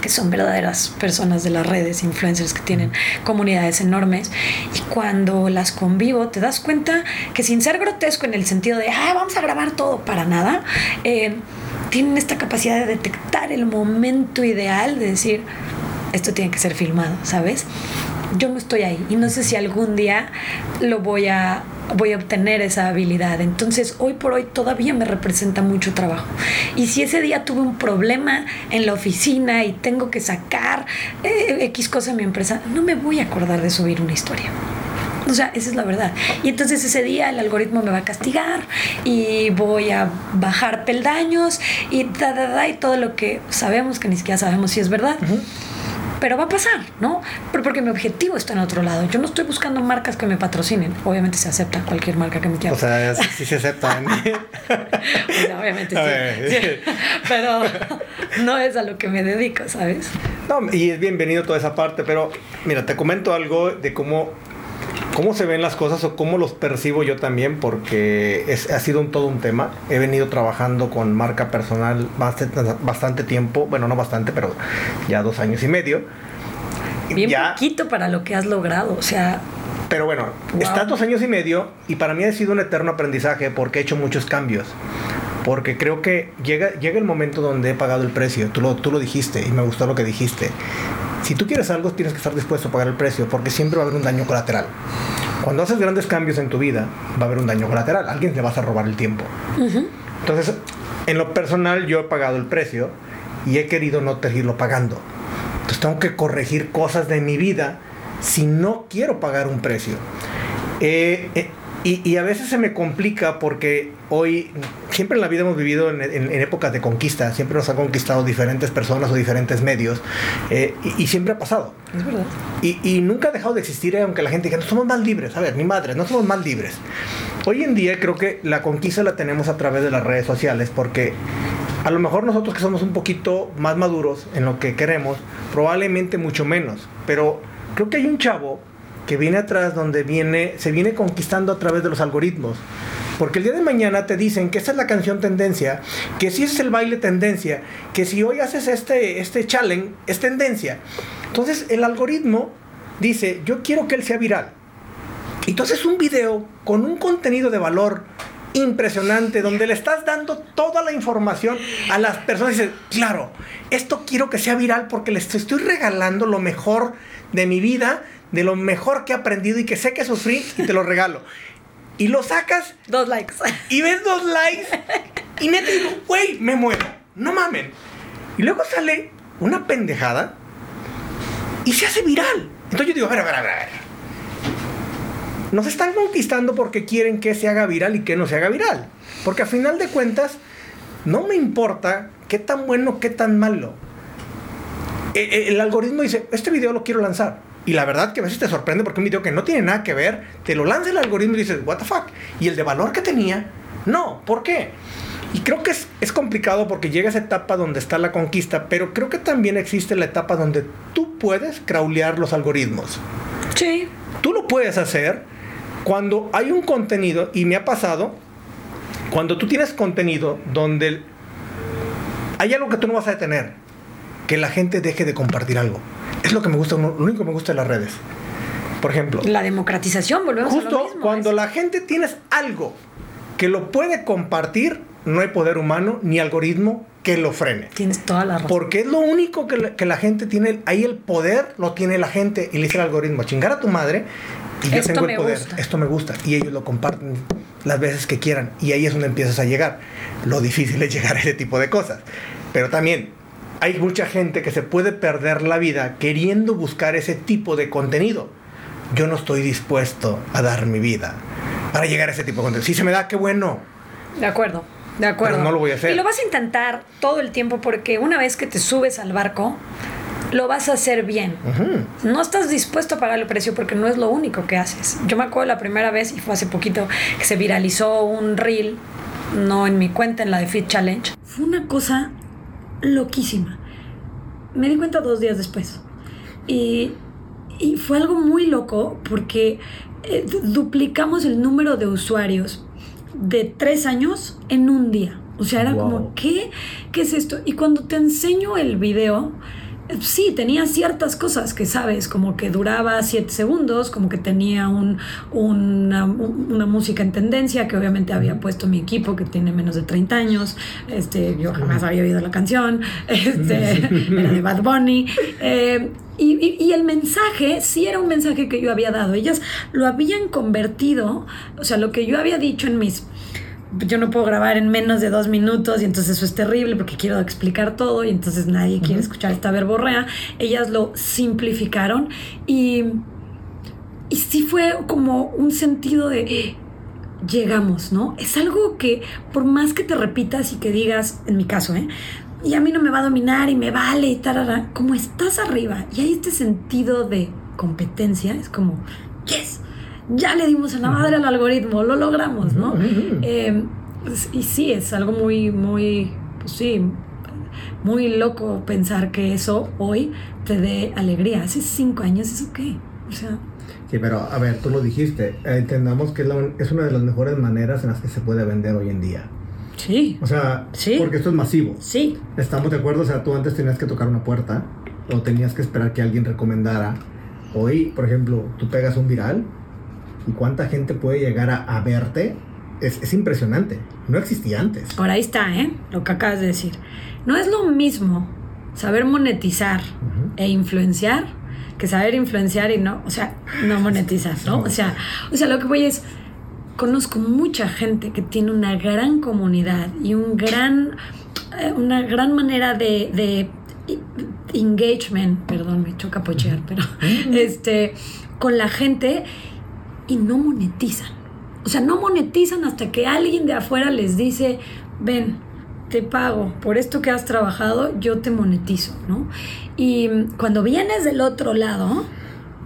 que son verdaderas personas de las redes, influencers que tienen comunidades enormes, y cuando las convivo te das cuenta que sin ser grotesco en el sentido de, ah, vamos a grabar todo para nada, eh, tienen esta capacidad de detectar el momento ideal de decir, esto tiene que ser filmado, ¿sabes? Yo no estoy ahí y no sé si algún día lo voy a voy a obtener esa habilidad. Entonces, hoy por hoy todavía me representa mucho trabajo. Y si ese día tuve un problema en la oficina y tengo que sacar eh, X cosa en mi empresa, no me voy a acordar de subir una historia. O sea, esa es la verdad. Y entonces ese día el algoritmo me va a castigar y voy a bajar peldaños y da, da, da, y todo lo que sabemos que ni siquiera sabemos si es verdad. Uh -huh pero va a pasar, ¿no? Pero porque mi objetivo está en otro lado. Yo no estoy buscando marcas que me patrocinen. Obviamente se acepta cualquier marca que me quiera. O sea, sí se acepta. bueno, obviamente sí. sí. Pero no es a lo que me dedico, ¿sabes? No, y es bienvenido toda esa parte, pero mira, te comento algo de cómo cómo se ven las cosas o cómo los percibo yo también, porque es, ha sido un, todo un tema. He venido trabajando con marca personal bastante, bastante tiempo, bueno, no bastante, pero ya dos años y medio. Bien ya, poquito para lo que has logrado, o sea, Pero bueno, Wow. está dos años y medio y para mí ha sido un eterno aprendizaje porque he hecho muchos cambios. Porque creo que llega, llega el momento donde he pagado el precio. Tú lo, tú lo dijiste y me gustó lo que dijiste. Si tú quieres algo, tienes que estar dispuesto a pagar el precio porque siempre va a haber un daño colateral. Cuando haces grandes cambios en tu vida, va a haber un daño colateral. Alguien le vas a robar el tiempo. Entonces, en lo personal, yo he pagado el precio y he querido no seguirlo pagando. Entonces, tengo que corregir cosas de mi vida si no quiero pagar un precio. Eh, eh, y, y a veces se me complica porque hoy, siempre en la vida hemos vivido en, en- en épocas de conquista, siempre nos han conquistado diferentes personas o diferentes medios, eh, y, y siempre ha pasado. Es verdad. Y, y nunca ha dejado de existir, eh, aunque la gente diga, no somos más libres. A ver, ni madre, no somos más libres. Hoy en día creo que la conquista la tenemos a través de las redes sociales, porque a lo mejor nosotros que somos un poquito más maduros en lo que queremos, probablemente mucho menos. Pero creo que hay un chavo que viene atrás donde viene, se viene conquistando a través de los algoritmos. Porque el día de mañana te dicen que esa es la canción tendencia, que si es el baile tendencia, que si hoy haces este, este challenge es tendencia. Entonces el algoritmo dice, yo quiero que él sea viral. Y tú un video con un contenido de valor impresionante, donde le estás dando toda la información a las personas y claro, esto quiero que sea viral porque les estoy regalando lo mejor de mi vida, de lo mejor que he aprendido y que sé que sufrí y te lo regalo. Y lo sacas Dos likes. y ves dos likes y neta digo, güey, me muero, no mamen. Y luego sale una pendejada y se hace viral. Entonces yo digo, a ver, a ver, a ver. Nos están conquistando porque quieren que se haga viral y que no se haga viral. Porque a final de cuentas, no me importa qué tan bueno, qué tan malo. E- e- El algoritmo dice, este video lo quiero lanzar. Y la verdad que a veces te sorprende porque un video que no tiene nada que ver, te lo lanza el algoritmo y dices, what the fuck. Y el de valor que tenía, no. ¿Por qué? Y creo que es, es complicado porque llega esa etapa donde está la conquista, pero creo que también existe la etapa donde tú puedes crawlear los algoritmos. Sí. Tú lo puedes hacer cuando hay un contenido, y me ha pasado, cuando tú tienes contenido donde hay algo que tú no vas a detener, que la gente deje de compartir algo. Es lo que me gusta, lo único que me gusta de las redes. Por ejemplo, La democratización, volvemos a lo justo mismo. cuando es- la gente tienes algo que lo puede compartir, no hay poder humano ni algoritmo que lo frene. Tienes toda la razón. Porque es lo único que la, que la gente tiene. Ahí el poder lo tiene la gente. Y le dice el algoritmo: chingar a tu madre. Y yo Esto tengo el poder. gusta. Esto me gusta. Y ellos lo comparten las veces que quieran. Y ahí es donde empiezas a llegar. Lo difícil es llegar a ese tipo de cosas. Pero también hay mucha gente que se puede perder la vida queriendo buscar ese tipo de contenido. Yo no estoy dispuesto a dar mi vida para llegar a ese tipo de contenido. Si se me da, qué bueno. De acuerdo, de acuerdo. Pero no lo voy a hacer. Y lo vas a intentar todo el tiempo porque una vez que te subes al barco, lo vas a hacer bien. No estás dispuesto a pagar el precio porque no es lo único que haces. Yo me acuerdo la primera vez, y fue hace poquito, que se viralizó un reel, no en mi cuenta, en la de Fit Challenge. Fue una cosa loquísima. Me di cuenta dos días después. Y, y fue algo muy loco porque eh, du- duplicamos el número de usuarios de tres años en un día. O sea, era Wow. como, ¿qué? ¿Qué es esto? Y cuando te enseño el video, sí, tenía ciertas cosas que sabes, como que duraba siete segundos, como que tenía un, una, un- una música en tendencia que obviamente había puesto mi equipo que tiene menos de 30 años. Este, yo jamás había oído la canción. Este, era de Bad Bunny. Eh, y, y- y el mensaje, sí era un mensaje que yo había dado. Ellas lo habían convertido, o sea, lo que yo había dicho en mis yo no puedo grabar en menos de dos minutos y entonces eso es terrible porque quiero explicar todo y entonces nadie quiere escuchar esta verborrea. Ellas lo simplificaron y, y sí fue como un sentido de eh, llegamos, ¿no? Es algo que por más que te repitas y que digas, en mi caso, ¿eh? Y a mí no me va a dominar y me vale y tarara, como estás arriba y hay este sentido de competencia, es como, yes, ya le dimos a la madre al algoritmo, lo logramos, ¿no? Eh, y sí, es algo muy, muy, pues sí, muy loco pensar que eso hoy te dé alegría. Hace cinco años, ¿eso qué? O sea, Sí, pero a ver, tú lo dijiste. eh, entendamos que es, la- es una de las mejores maneras en las que se puede vender hoy en día. sí, O sea, Sí. porque esto es masivo. sí, Estamos de acuerdo, o sea, tú antes tenías que tocar una puerta o tenías que esperar que alguien recomendara. Hoy, por ejemplo, tú pegas un viral y cuánta gente puede llegar a, a verte, es, es, impresionante. No existía antes. Por ahí está, ¿eh? Lo que acabas de decir. No es lo mismo saber monetizar uh -huh. e influenciar que saber influenciar y no, o sea, no monetizar, ¿no? O sea, o sea, lo que voy es conozco mucha gente que tiene una gran comunidad y un gran eh, una gran manera de, de engagement, perdón, me choca pochear, pero este con la gente y no monetizan. O sea, no monetizan hasta que alguien de afuera les dice, ven, te pago por esto que has trabajado, yo te monetizo, ¿no? Y cuando vienes del otro lado,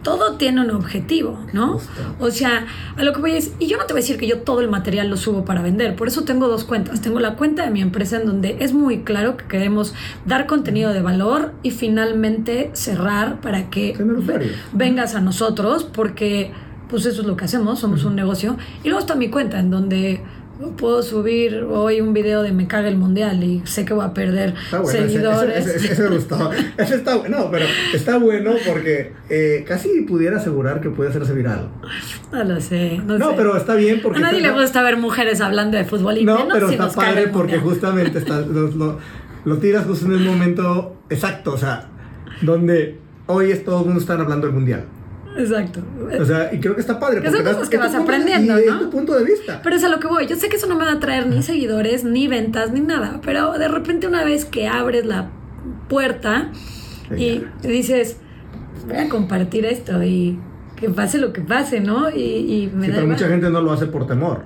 todo tiene un objetivo, ¿no? O sea, a lo que voy es, y yo no te voy a decir que yo todo el material lo subo para vender, por eso tengo dos cuentas. Tengo la cuenta de mi empresa en donde es muy claro que queremos dar contenido de valor y finalmente cerrar para que vengas a nosotros, porque pues eso es lo que hacemos, somos un negocio. Y luego está mi cuenta en donde puedo subir hoy un video de me caga el mundial y sé que voy a perder está bueno, seguidores. Ese, ese, ese, me gustó. Ese está bueno, no, pero está bueno porque eh, casi pudiera asegurar que puede hacerse viral. No lo sé. No, no sé. pero está bien porque. A nadie está, le gusta ver mujeres hablando de fútbol y No, menos pero si está nos padre porque justamente está, lo, lo, lo tiras justo en el momento exacto, o sea, donde hoy es todo el mundo están hablando del mundial. Exacto. O sea, y creo que está padre. Porque cosas que es tu vas aprendiendo, y ¿no? Tu punto de vista. Pero es a lo que voy. Yo sé que eso no me va a traer ni seguidores, ni ventas, ni nada. Pero de repente una vez que abres la puerta y dices, voy a compartir esto y que pase lo que pase, ¿no? Y, y me Sí, da pero mucha gente no lo hace por temor.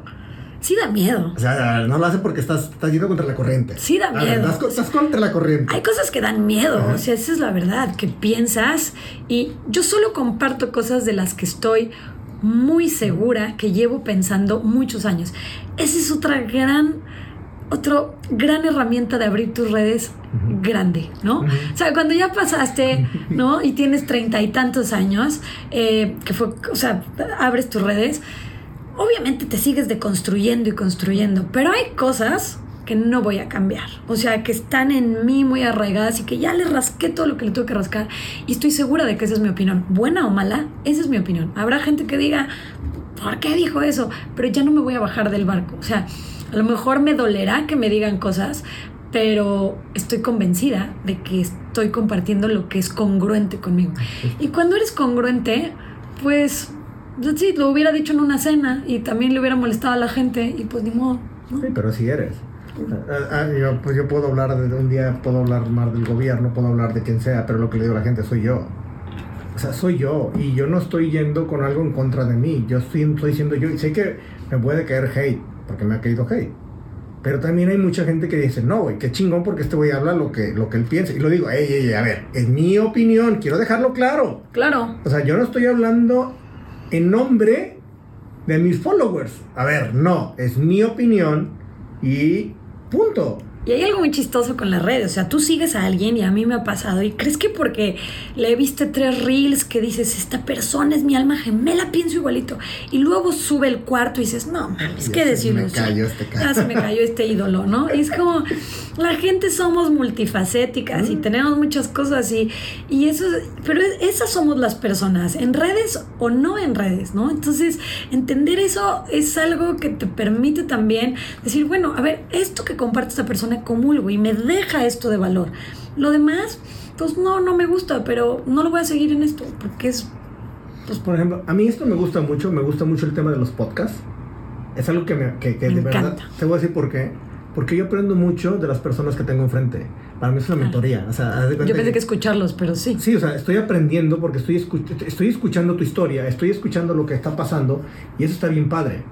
Sí da miedo. O sea, no lo hace porque estás, estás yendo contra la corriente. Sí da miedo. Estás, estás contra la corriente. Hay cosas que dan miedo, Ajá. o sea, esa es la verdad, que piensas y yo solo comparto cosas de las que estoy muy segura que llevo pensando muchos años. Esa es otra gran, otra gran herramienta de abrir tus redes grande, ¿no? O sea, cuando ya pasaste, ¿no? Y tienes treinta y tantos años, eh, que fue, o sea, abres tus redes, obviamente te sigues deconstruyendo y construyendo, pero hay cosas que no voy a cambiar. O sea, que están en mí muy arraigadas y que ya le rasqué todo lo que le tuve que rascar. Y estoy segura de que esa es mi opinión. Buena o mala, esa es mi opinión. Habrá gente que diga, ¿por qué dijo eso? Pero ya no me voy a bajar del barco. O sea, a lo mejor me dolerá que me digan cosas, pero estoy convencida de que estoy compartiendo lo que es congruente conmigo. Y cuando eres congruente, pues sí, lo hubiera dicho en una cena y también le hubiera molestado a la gente y pues ni modo. ¿no? Sí, pero si eres. Ah, ah, yo, pues yo puedo hablar de un día, puedo hablar más del gobierno, puedo hablar de quien sea, pero lo que le digo a la gente soy yo. O sea, soy yo y yo no estoy yendo con algo en contra de mí. Yo estoy, estoy siendo yo y sé que me puede caer hate, porque me ha caído hate. Pero también hay mucha gente que dice, no, güey, qué chingón porque este güey habla lo que, lo que él piensa. Y lo digo, ey, ey, a ver, es mi opinión, quiero dejarlo claro. Claro. O sea, yo no estoy hablando en nombre de mis followers. A ver, no, es mi opinión y punto. Y hay algo muy chistoso con las redes. O sea, tú sigues a alguien y a mí me ha pasado. Y crees que porque le viste tres reels que dices, esta persona es mi alma gemela, pienso igualito. Y luego sube el cuarto y dices, no mames, qué se decirlo. me cayó este se me cayó este ídolo, ¿no? Y es como, la gente somos multifacéticas y tenemos muchas cosas. Y, y eso, es- pero es- esas somos las personas, en redes o no en redes, ¿no? Entonces, entender eso es algo que te permite también decir, bueno, a ver, esto que comparte esta persona comulgo y me deja esto de valor. Lo demás, pues no, no me gusta, pero no lo voy a seguir en esto porque es Pues, por ejemplo, a mí esto me gusta mucho, me gusta mucho el tema de los podcasts. Es algo que, me, que, que Me de verdad, encanta. te voy a decir por qué. Porque yo aprendo mucho de las personas que tengo enfrente. Para mí es una mentoría. O sea, Yo pensé que escucharlos, pero sí. Sí, o sea, estoy aprendiendo porque estoy, escu- estoy escuchando tu historia, estoy escuchando lo que está pasando y eso está bien padre,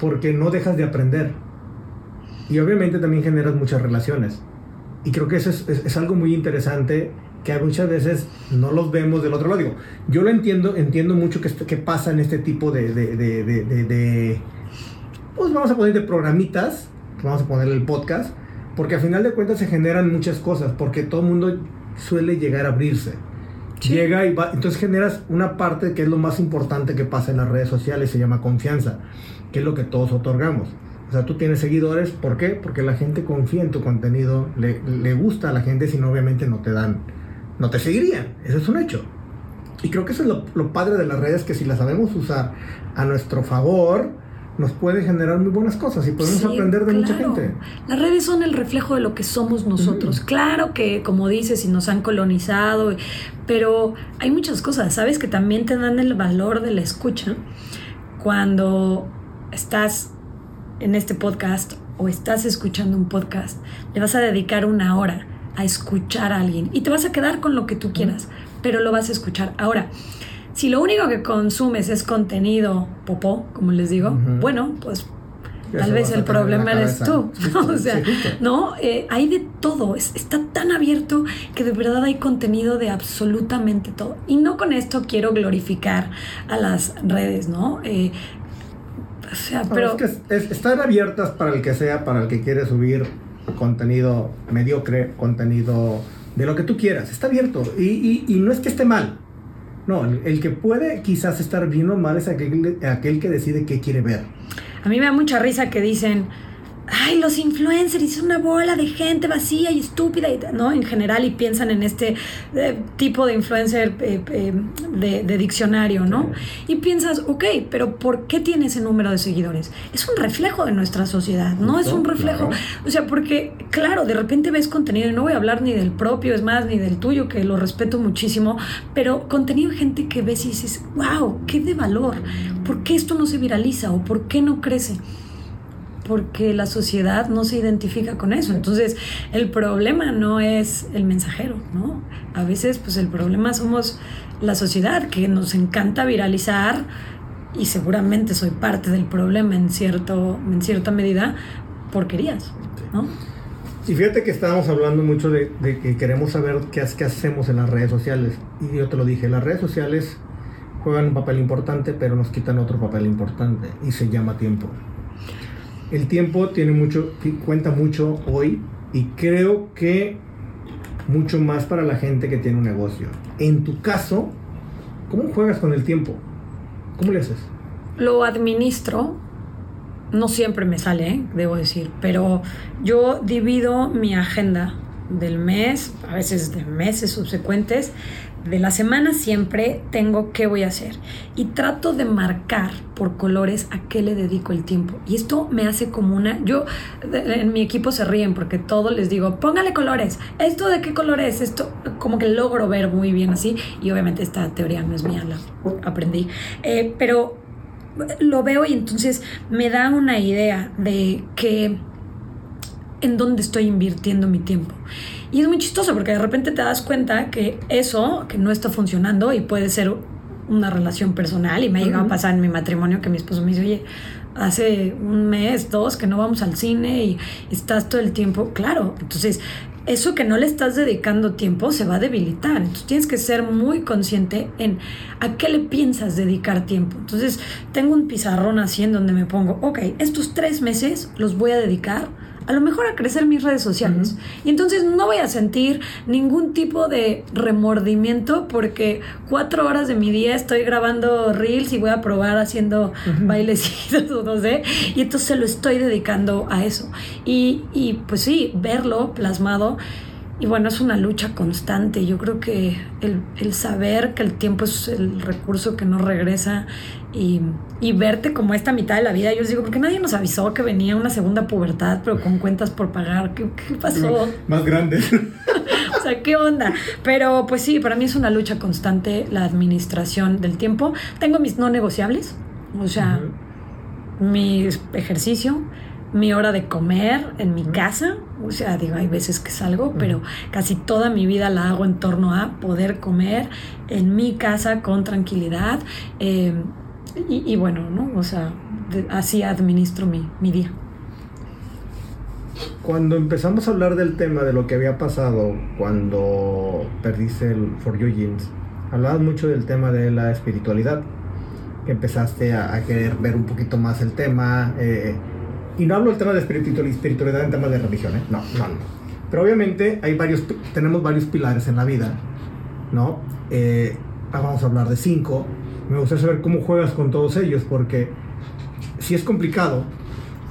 porque no dejas de aprender. Y obviamente también generas muchas relaciones. Y creo que eso es, es- es algo muy interesante que muchas veces no los vemos del otro lado. Digo, yo lo entiendo, entiendo mucho que, que pasa en este tipo de, de, de, pues vamos a poner de programitas, vamos a poner el podcast, porque al final de cuentas se generan muchas cosas, porque todo el mundo suele llegar a abrirse. Sí. Llega y va, entonces generas una parte que es lo más importante que pasa en las redes sociales, se llama confianza, que es lo que todos otorgamos. O sea, tú tienes seguidores, ¿por qué? Porque la gente confía en tu contenido, le, le gusta a la gente, si no obviamente no te dan, no te seguirían, eso es un hecho. Y creo que eso es lo, lo padre de las redes, que si las sabemos usar a nuestro favor, nos puede generar muy buenas cosas y podemos Sí, aprender de mucha gente. Las redes son el reflejo de lo que somos nosotros. Claro que, como dices, si nos han colonizado, pero hay muchas cosas, ¿sabes? Que también te dan el valor de la escucha cuando estás en este podcast o estás escuchando un podcast, le vas a dedicar una hora a escuchar a alguien y te vas a quedar con lo que tú quieras, pero lo vas a escuchar. Ahora, si lo único que consumes es contenido popó, como les digo, bueno, pues tal vez el problema eres tú. Sí, o sea, sí, no, Eh, hay de todo. Es- está tan abierto que de verdad hay contenido de absolutamente todo. Y no con esto quiero glorificar a las redes, ¿no? Eh, o sea, No, pero es que es- es- están abiertas para el que sea, para el que quiere subir contenido mediocre, contenido de lo que tú quieras. Está abierto. Y, y- y no es que esté mal. No, el, el que puede quizás estar bien o mal es aquel, aquel que decide qué quiere ver. a mí me da mucha risa que dicen, ay, los influencers son una bola de gente vacía y estúpida, y, ¿no? En general, y piensan en este eh, tipo de influencer eh, eh, de, de diccionario, ¿no? Y piensas, ok, pero ¿por qué tiene ese número de seguidores? Es un reflejo de nuestra sociedad, ¿no? Es un reflejo. O sea, porque, claro, de repente ves contenido, y no voy a hablar ni del propio, es más, ni del tuyo, que lo respeto muchísimo, pero contenido de gente que ves y dices, wow, qué de valor. ¿Por qué esto no se viraliza o por qué no crece? Porque la sociedad no se identifica con eso. Entonces, el problema no es el mensajero, ¿no? A veces, pues el problema somos la sociedad, que nos encanta viralizar y seguramente soy parte del problema en, cierto, en cierta medida, porquerías, ¿no? Y fíjate que estábamos hablando mucho de, que queremos saber qué, qué hacemos en las redes sociales. Y yo te lo dije, las redes sociales juegan un papel importante, pero nos quitan otro papel importante y se llama tiempo. El tiempo tiene mucho, cuenta mucho hoy y creo que mucho más para la gente que tiene un negocio. En tu caso, ¿cómo juegas con el tiempo? ¿Cómo le haces? Lo administro, no siempre me sale, ¿eh? debo decir, pero yo divido mi agenda del mes, a veces de meses subsecuentes, de la semana siempre tengo qué voy a hacer. Y trato de marcar por colores a qué le dedico el tiempo. Y esto me hace como una yo en mi equipo se ríen porque todo les digo póngale colores. Esto de qué color es esto como que logro ver muy bien así. Y obviamente esta teoría no es mía la aprendí. Eh, pero lo veo y entonces me da una idea de que en dónde estoy invirtiendo mi tiempo. Y es muy chistoso porque de repente te das cuenta que eso, que no está funcionando y puede ser una relación personal y me ha llegado a Ujú. pasar en mi matrimonio que mi esposo me dice, oye, hace un mes, dos, que no vamos al cine y estás todo el tiempo, claro, entonces eso que no le estás dedicando tiempo se va a debilitar. Entonces tienes que ser muy consciente en a qué le piensas dedicar tiempo. Entonces tengo un pizarrón así en donde me pongo, ok, estos tres meses los voy a dedicar a lo mejor a crecer mis redes sociales. Y entonces no voy a sentir ningún tipo de remordimiento porque cuatro horas de mi día estoy grabando reels y voy a probar haciendo bailecitos o no sé. Y entonces se lo estoy dedicando a eso. Y, y pues sí, verlo plasmado. Y bueno, es una lucha constante. Yo creo que el, el saber que el tiempo es el recurso que no regresa y, y verte como esta mitad de la vida, yo les digo, porque nadie nos avisó que venía una segunda pubertad, pero con cuentas por pagar. ¿Qué, qué pasó? Más grande. O sea, ¿qué onda? Pero pues sí, para mí es una lucha constante la administración del tiempo. Tengo mis no negociables, o sea, mi ejercicio, mi hora de comer en mi casa. O sea, digo, hay veces que salgo, pero casi toda mi vida la hago en torno a poder comer en mi casa con tranquilidad. eh, y, y bueno, ¿no? O sea, de- así administro mi, mi día. Cuando empezamos a hablar del tema de lo que había pasado cuando perdiste el For You Jeans, hablabas mucho del tema de la espiritualidad, que empezaste a, a querer ver un poquito más el tema, eh, y no hablo del tema de espiritual- espiritualidad en temas de religión, ¿eh? no, no. Pero obviamente hay varios, tenemos varios pilares en la vida, ¿no? Eh, ah, vamos a hablar de cinco. Me gustaría saber cómo juegas con todos ellos, porque si es complicado,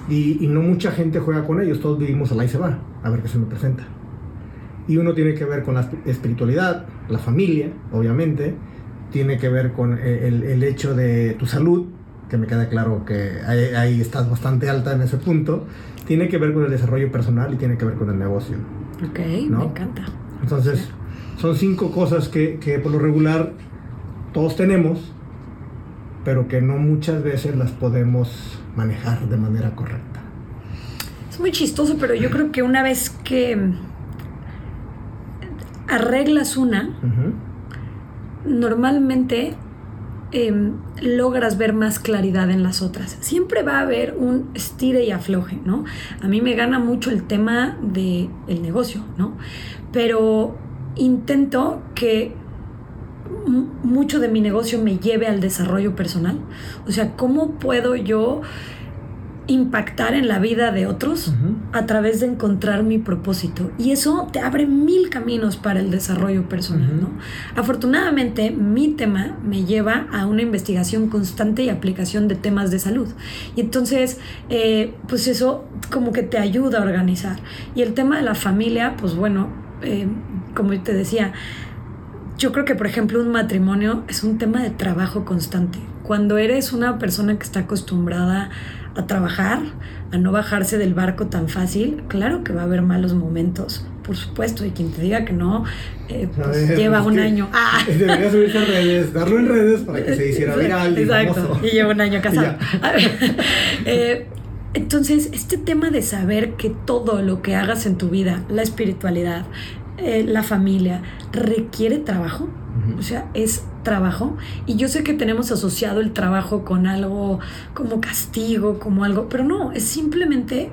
y, y no mucha gente juega con ellos, todos vivimos al ahí se va, a ver qué se me presenta. Y uno tiene que ver con la esp- espiritualidad, la familia, obviamente, tiene que ver con eh, el, el hecho de tu salud, que me queda claro que ahí, ahí estás bastante alta en ese punto, tiene que ver con el desarrollo personal y tiene que ver con el negocio. Ok, ¿No? me encanta. Entonces, son cinco cosas que, que por lo regular todos tenemos, pero que no muchas veces las podemos manejar de manera correcta. Es muy chistoso, pero yo creo que una vez que arreglas una, normalmente em, logras ver más claridad en las otras. Siempre va a haber un estire y afloje, ¿no? A mí me gana mucho el tema del el negocio, ¿no? Pero intento que mucho de mi negocio me lleve al desarrollo personal. O sea, ¿cómo puedo yo impactar en la vida de otros a través de encontrar mi propósito? Y eso te abre mil caminos para el desarrollo personal. ¿no? Afortunadamente, mi tema me lleva a una investigación constante y aplicación de temas de salud. Y entonces, eh, pues eso como que te ayuda a organizar. Y el tema de la familia, pues bueno, eh, como te decía, yo creo que, por ejemplo, un matrimonio es un tema de trabajo constante. Cuando eres una persona que está acostumbrada a trabajar, a no bajarse del barco tan fácil, claro que va a haber malos momentos, por supuesto, y quien te diga que no, eh, pues ver, lleva un año. ¡Ah! Debería subirse a redes, darlo en redes para que se hiciera viral Exacto, famoso. y lleva un año casado. Eh, entonces, este tema de saber que todo lo que hagas en tu vida, la espiritualidad, eh, la familia, requiere trabajo, o sea, es trabajo. Y yo sé que tenemos asociado el trabajo con algo como castigo, como algo, pero no, es simplemente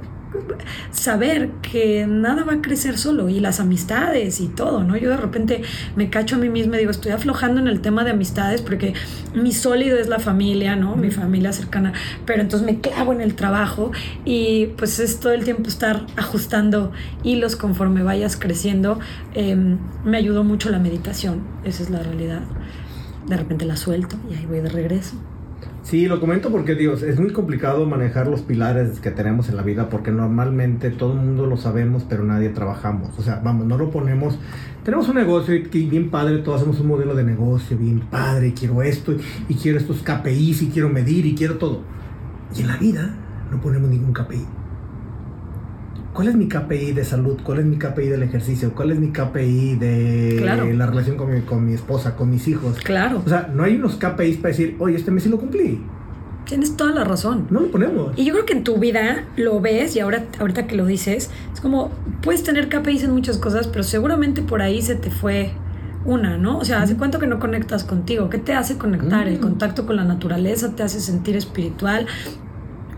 saber que nada va a crecer solo y las amistades y todo, ¿no? Yo de repente me cacho a mí misma y digo, estoy aflojando en el tema de amistades porque mi sólido es la familia, ¿no? Mi familia cercana, pero entonces me clavo en el trabajo y pues es todo el tiempo estar ajustando hilos conforme vayas creciendo. Em, me ayudó mucho la meditación, esa es la realidad. De repente la suelto y ahí voy de regreso. Sí, lo comento porque, Dios, es muy complicado manejar los pilares que tenemos en la vida porque normalmente todo el mundo lo sabemos, pero nadie trabajamos. O sea, vamos, no lo ponemos. Tenemos un negocio y, bien padre, todos hacemos un modelo de negocio, bien padre, quiero esto, y quiero estos KPIs, y quiero medir, y quiero todo. Y en la vida no ponemos ningún KPI. ¿Cuál es mi KPI de salud? ¿Cuál es mi KPI del ejercicio? ¿Cuál es mi KPI de Claro. la relación con mi, con mi esposa, con mis hijos? Claro, O sea, no hay unos KPIs para decir, oye, este mes sí lo cumplí. tienes toda la razón. No lo ponemos. Y yo creo que en tu vida lo ves y ahora ahorita que lo dices, es como puedes tener KPIs en muchas cosas, pero seguramente por ahí se te fue una, ¿no? O sea, ¿hace cuánto que no conectas contigo? ¿Qué te hace conectar? El Mm. contacto con la naturaleza te hace sentir espiritual.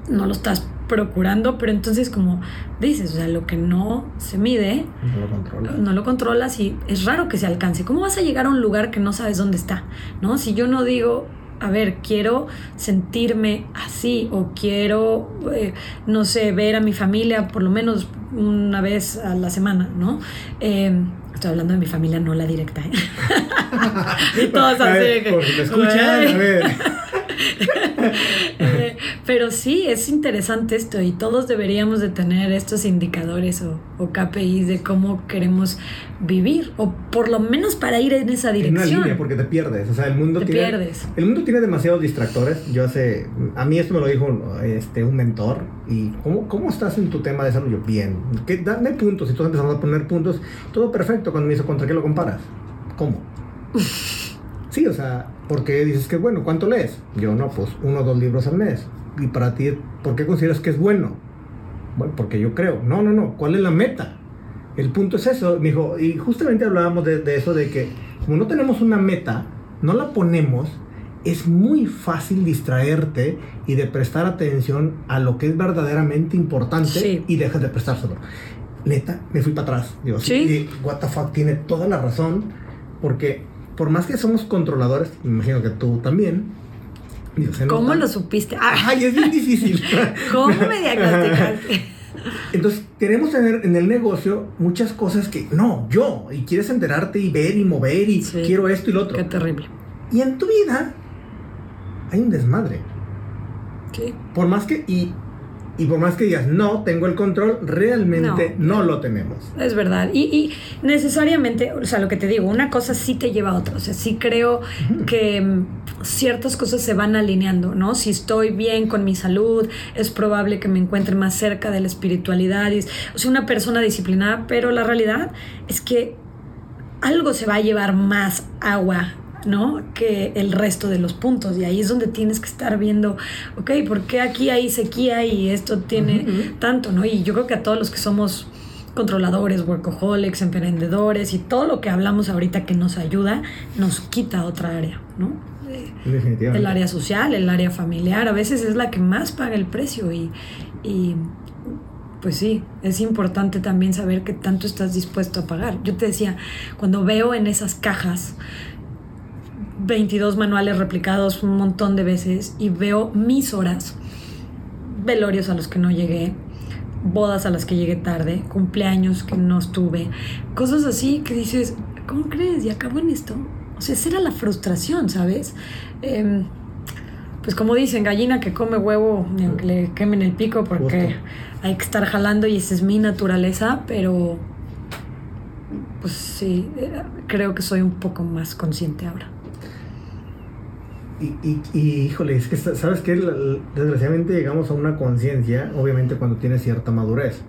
No lo estás procurando, pero entonces como dices, o sea, lo que no se mide, No lo controla. no lo controlas y es raro que se alcance. ¿Cómo vas a llegar a un lugar que no sabes dónde está? ¿No? Si yo no digo, a ver, quiero sentirme así o quiero, eh, no sé, ver a mi familia por lo menos una vez a la semana, ¿no? Eh, estoy hablando de mi familia, no la directa. ¿eh? y todos así. ver, de que, por si me escuchan, a ver. Eh, pero sí, es interesante esto y todos deberíamos de tener estos indicadores o, o KPIs de cómo queremos vivir o por lo menos para ir en esa En una dirección. línea, porque te pierdes. O sea, el mundo Te tiene. pierdes. El mundo tiene demasiados distractores. Yo hace. A mí esto me lo dijo este, un mentor. ¿Y cómo, cómo estás en tu tema de salud? Yo, bien. ¿Qué, dame puntos. Y todos empezamos a poner puntos. Todo perfecto. Cuando me dice, ¿contra qué lo comparas? ¿Cómo? Sí, o sea, porque dices que es bueno, ¿cuánto lees? Yo no, pues uno o dos libros al mes. Y para ti, ¿por qué consideras que es bueno? Bueno, porque yo creo. No, no, no, ¿cuál es la meta? El punto es eso, me dijo, y justamente hablábamos de, de eso, de que como no tenemos una meta, no la ponemos, es muy fácil distraerte y de prestar atención a lo que es verdaderamente importante Sí. y dejas de prestárselo. Neta, me fui para atrás. Digo, Sí. y what the fuck, tiene toda la razón, porque por más que somos controladores, me imagino que tú también. digo, ¿Cómo nota. lo supiste? Ay, es bien difícil. ¿Cómo me diagnosticaste? Entonces, queremos tener en el negocio muchas cosas que no, yo, y quieres enterarte y ver y mover y Sí. quiero esto y lo otro. Qué terrible. Y en tu vida hay un desmadre. Sí. Por más que, y Y por más que digas, no, tengo el control, realmente no, lo tenemos. Es verdad. Y, y, necesariamente, o sea, lo que te digo, una cosa sí te lleva a otra. O sea, sí creo que mm, ciertas cosas se van alineando, ¿no? Si estoy bien con mi salud, es probable que me encuentre más cerca de la espiritualidad. o sea, una persona disciplinada, pero la realidad es que algo se va a llevar más agua ¿no? Que el resto de los puntos. Y ahí es donde tienes que estar viendo, ok, ¿por qué aquí hay sequía y esto tiene tanto, ¿no? Y yo creo que a todos los que somos controladores, workaholics, emprendedores y todo lo que hablamos ahorita que nos ayuda, nos quita otra área, ¿no? Definitivamente. El área social, el área familiar, a veces es la que más paga el precio y, y pues sí, es importante también saber qué tanto estás dispuesto a pagar. Yo te decía, cuando veo en esas cajas 22 manuales replicados un montón de veces y veo mis horas, velorios a los que no llegué, bodas a las que llegué tarde, cumpleaños que no estuve, cosas así que dices, ¿cómo crees? Y acabo en esto. O sea, esa era la frustración, ¿sabes? Em, pues como dicen, gallina que come huevo, aunque le quemen el pico, porque hay que estar jalando y esa es mi naturaleza, pero pues sí, eh, creo que soy un poco más consciente ahora. Y, y, híjole, es que, ¿sabes qué? Desgraciadamente llegamos a una conciencia, obviamente cuando tienes cierta madurez.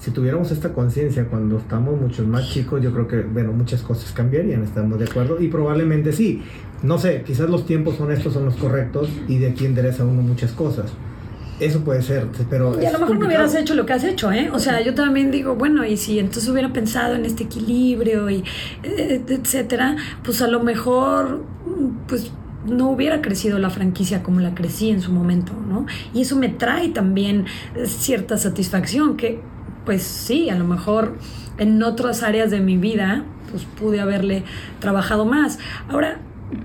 Si tuviéramos esta conciencia cuando estamos muchos más chicos, yo creo que, bueno, muchas cosas cambiarían, estamos de acuerdo. Y probablemente sí, no sé, quizás los tiempos son estos, son los correctos y de aquí endereza uno muchas cosas. Eso puede ser, pero... Y a lo mejor no hubieras hecho lo que has hecho, ¿eh? O sea, yo también digo, bueno, y si entonces hubiera pensado en este equilibrio y eh, etcétera, pues a lo mejor, pues no hubiera crecido la franquicia como la crecí en su momento, ¿no? Y eso me trae también cierta satisfacción que, pues sí, a lo mejor en otras áreas de mi vida, pues pude haberle trabajado más. Ahora,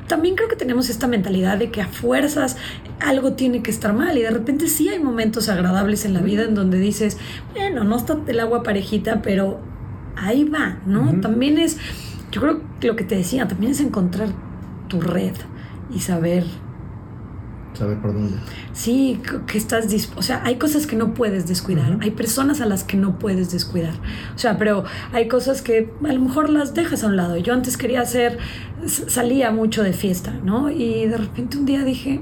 también creo que tenemos esta mentalidad de que a fuerzas algo tiene que estar mal y de repente sí hay momentos agradables en la vida en donde dices, bueno, no está el agua parejita, pero ahí va, ¿no? También es, yo creo que lo que te decía, también es encontrar tu red y saber saber por dónde. Sí, que estás o sea, hay cosas que no puedes descuidar, hay personas a las que no puedes descuidar. O sea, pero hay cosas que a lo mejor las dejas a un lado. Yo antes quería hacer salía mucho de fiesta, ¿no? Y de repente un día dije,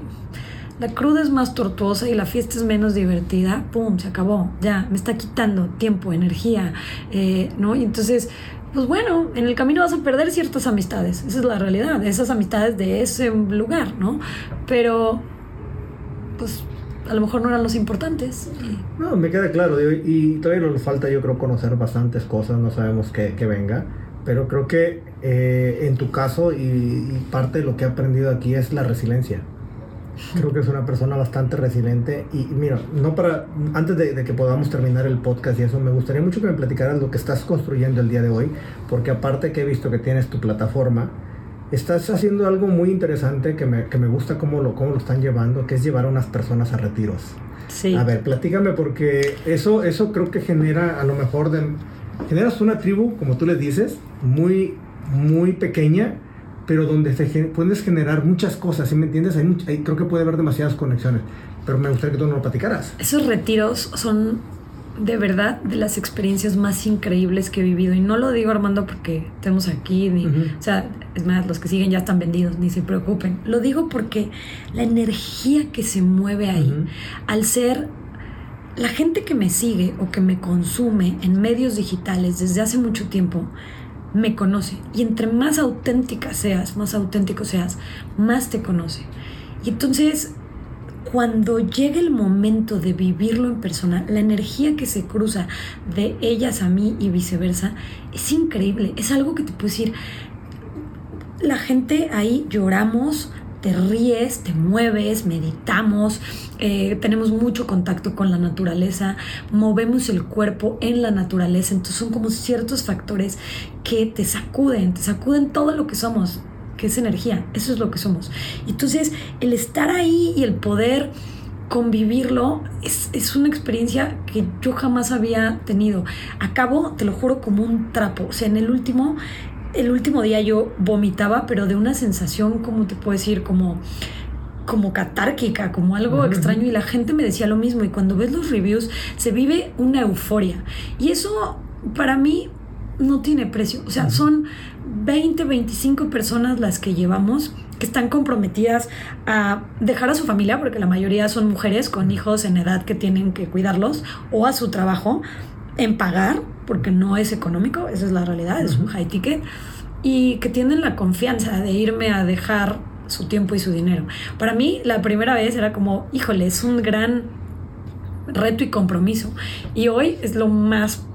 la cruda es más tortuosa y la fiesta es menos divertida, ¡pum! Se acabó, ya, me está quitando tiempo, energía, eh, ¿no? Y entonces pues bueno, en el camino vas a perder ciertas amistades, esa es la realidad, esas amistades de ese lugar, ¿no? Pero, pues a lo mejor no eran los importantes. No, me queda claro, y todavía nos falta yo creo conocer bastantes cosas, no sabemos qué, venga, pero creo que eh, en tu caso y parte de lo que he aprendido aquí es la resiliencia. Creo que es una persona bastante resiliente. Y mira, no para. Antes de, que podamos terminar el podcast y eso, me gustaría mucho que me platicaras lo que estás construyendo el día de hoy. Porque aparte que he visto que tienes tu plataforma, estás haciendo algo muy interesante que me, que me gusta cómo lo, cómo lo están llevando, que es llevar a unas personas a retiros. Sí. A ver, platícame, porque eso, eso creo que genera a lo mejor de. Generas una tribu, como tú le dices, muy, muy pequeña pero donde se puedes generar muchas cosas, ¿sí me entiendes? Hay, creo que puede haber demasiadas conexiones, pero me gustaría que tú nos lo platicaras. Esos retiros son de verdad de las experiencias más increíbles que he vivido. Y no lo digo, Armando, porque estemos aquí, ni, o sea, es más, los que siguen ya están vendidos, ni se preocupen. Lo digo porque la energía que se mueve ahí, al ser la gente que me sigue o que me consume en medios digitales desde hace mucho tiempo, me conoce. Y entre más auténtica seas, más auténtico seas, más te conoce. Y entonces, cuando llega el momento de vivirlo en persona, la energía que se cruza de ellas a mí y viceversa, es increíble. Es algo que te puedo decir. La gente ahí lloramos, te ríes, te mueves, meditamos, eh, tenemos mucho contacto con la naturaleza, movemos el cuerpo en la naturaleza, entonces son como ciertos factores que te sacuden, te sacuden todo lo que somos, que es energía, eso es lo que somos. Entonces, el estar ahí y el poder convivirlo es, es, una experiencia que yo jamás había tenido. Acabo, te lo juro, como un trapo. O sea, en el último el último día yo vomitaba, pero de una sensación, como te puedo decir, como como catárquica, como algo extraño y la gente me decía lo mismo y cuando ves los reviews se vive una euforia y eso para mí no tiene precio, o sea, son 20, 25 personas las que llevamos que están comprometidas a dejar a su familia, porque la mayoría son mujeres con hijos en edad que tienen que cuidarlos, o a su trabajo, en pagar, porque no es económico, esa es la realidad, es un high ticket, y que tienen la confianza de irme a dejar su tiempo y su dinero. Para mí, la primera vez era como, híjole, es un gran reto y compromiso. Y hoy es lo más,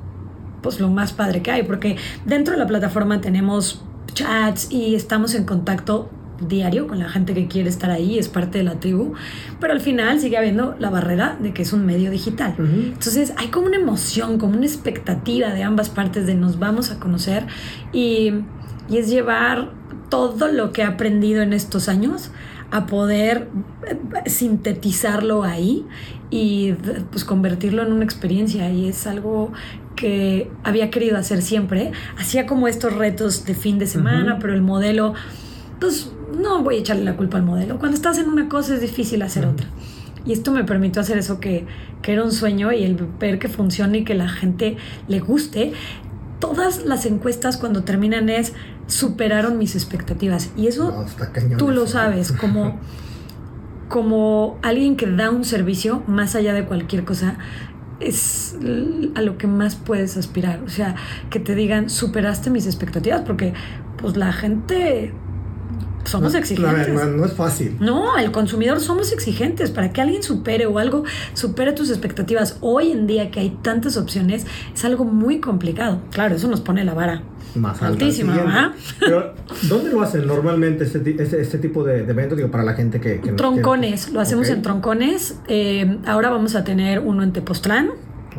pues lo más padre que hay, porque dentro de la plataforma tenemos chats y estamos en contacto diario con la gente que quiere estar ahí, es parte de la tribu, pero al final sigue habiendo la barrera de que es un medio digital. Entonces hay como una emoción, como una expectativa de ambas partes de nos vamos a conocer y, y es llevar todo lo que he aprendido en estos años a poder eh, sintetizarlo ahí y pues convertirlo en una experiencia y es algo que había querido hacer siempre. Hacía como estos retos de fin de semana, pero el modelo pues no voy a echarle la culpa al modelo. Cuando estás en una cosa es difícil hacer otra. Y esto me permitió hacer eso que, que era un sueño y el ver que funcione y que la gente le guste. Todas las encuestas cuando terminan es superaron mis expectativas. Y eso tú lo sabes, como, como alguien que da un servicio más allá de cualquier cosa, es a lo que más puedes aspirar. O sea, que te digan, superaste mis expectativas, porque pues la gente somos exigentes. No, es fácil. No, el consumidor somos exigentes. Para que alguien supere o algo supere tus expectativas hoy en día que hay tantas opciones, es algo muy complicado. Claro, eso nos pone la vara. Más altísima, Pero, ¿dónde lo hacen normalmente este, este, este tipo de, eventos? Digo, para la gente que... troncones, lo hacemos en troncones. Eh, ahora vamos a tener uno en Tepoztlán.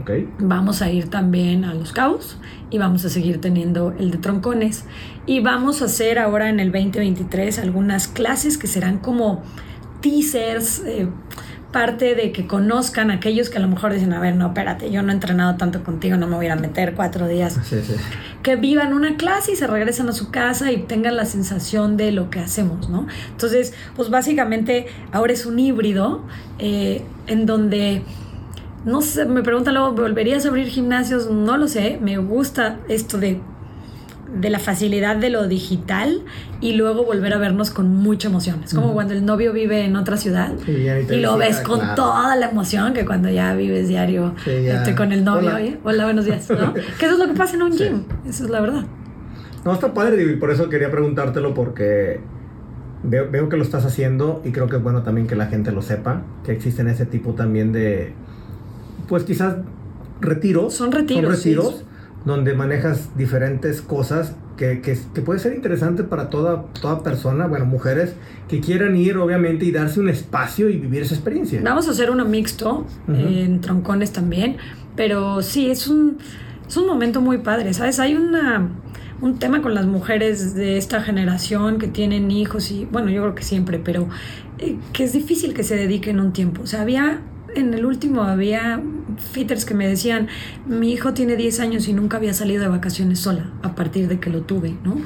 Okay. Vamos a ir también a Los Cabos y vamos a seguir teniendo el de troncones. Y vamos a hacer ahora en el 2023 algunas clases que serán como teasers, eh, parte de que conozcan aquellos que a lo mejor dicen, a ver, no, espérate, yo no he entrenado tanto contigo, no me voy a meter cuatro días. Que vivan una clase y se regresen a su casa y tengan la sensación de lo que hacemos, ¿no? Entonces, pues básicamente ahora es un híbrido eh, en donde no sé, me preguntan luego, ¿volverías a abrir gimnasios? No lo sé, me gusta esto de, de la facilidad de lo digital y luego volver a vernos con mucha emoción. Es como cuando el novio vive en otra ciudad y, lo ves con toda la emoción que cuando ya vives diario este, con el novio. Hola, Hola buenos días. ¿no? que eso es lo que pasa en un gym, eso es la verdad. No, está padre y por eso quería preguntártelo porque veo, veo que lo estás haciendo y creo que es bueno también que la gente lo sepa, que existen ese tipo también de pues quizás retiros. Son retiros. Son retiros donde manejas diferentes cosas que, que, puede ser interesante para toda, toda persona, bueno, mujeres que quieran ir obviamente y darse un espacio y vivir esa experiencia. Vamos a hacer uno mixto en troncones también, pero sí, es un, es un momento muy padre, ¿sabes? Hay una, un tema con las mujeres de esta generación que tienen hijos y, bueno, yo creo que siempre, pero eh, que es difícil que se dediquen un tiempo. O sea, había en el último había fitters que me decían, mi hijo tiene 10 años y nunca había salido de vacaciones sola a partir de que lo tuve, ¿no?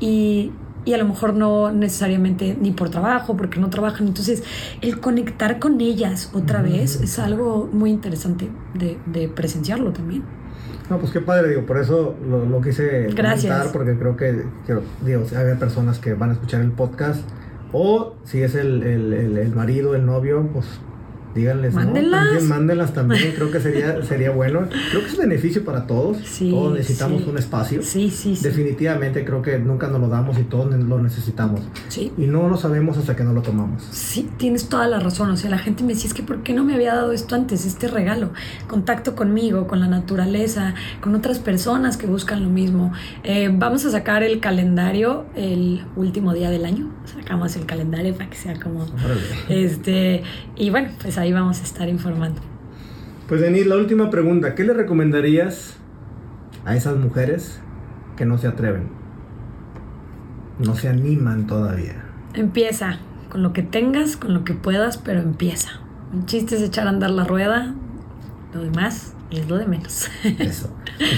Y, a lo mejor no necesariamente ni por trabajo, porque no trabajan. Entonces, el conectar con ellas otra vez es algo muy interesante de, presenciarlo también. No, pues qué padre, digo, por eso lo, quise Gracias. porque creo que, digo, había personas que van a escuchar el podcast, o si es el, el marido, el novio, pues díganles, mándenlas. También mándenlas también, creo que sería, sería bueno. Creo que es beneficio para todos. todos necesitamos un espacio. Sí, sí, Definitivamente creo que nunca nos lo damos y todos lo necesitamos. Sí. Y no lo sabemos hasta que no lo tomamos. Sí, tienes toda la razón. O sea, la gente me decía, es que ¿por qué no me había dado esto antes, este regalo? Contacto conmigo, con la naturaleza, con otras personas que buscan lo mismo. Eh, vamos a sacar el calendario el último día del año. Sacamos el calendario para que sea como... Este, y bueno, pues ahí vamos a estar informando. Pues Denis, la última pregunta, ¿qué le recomendarías a esas mujeres que no se atreven? No se animan todavía. Empieza con lo que tengas, con lo que puedas, pero empieza. Un chiste es echar a andar la rueda, lo demás es lo de menos. Eso.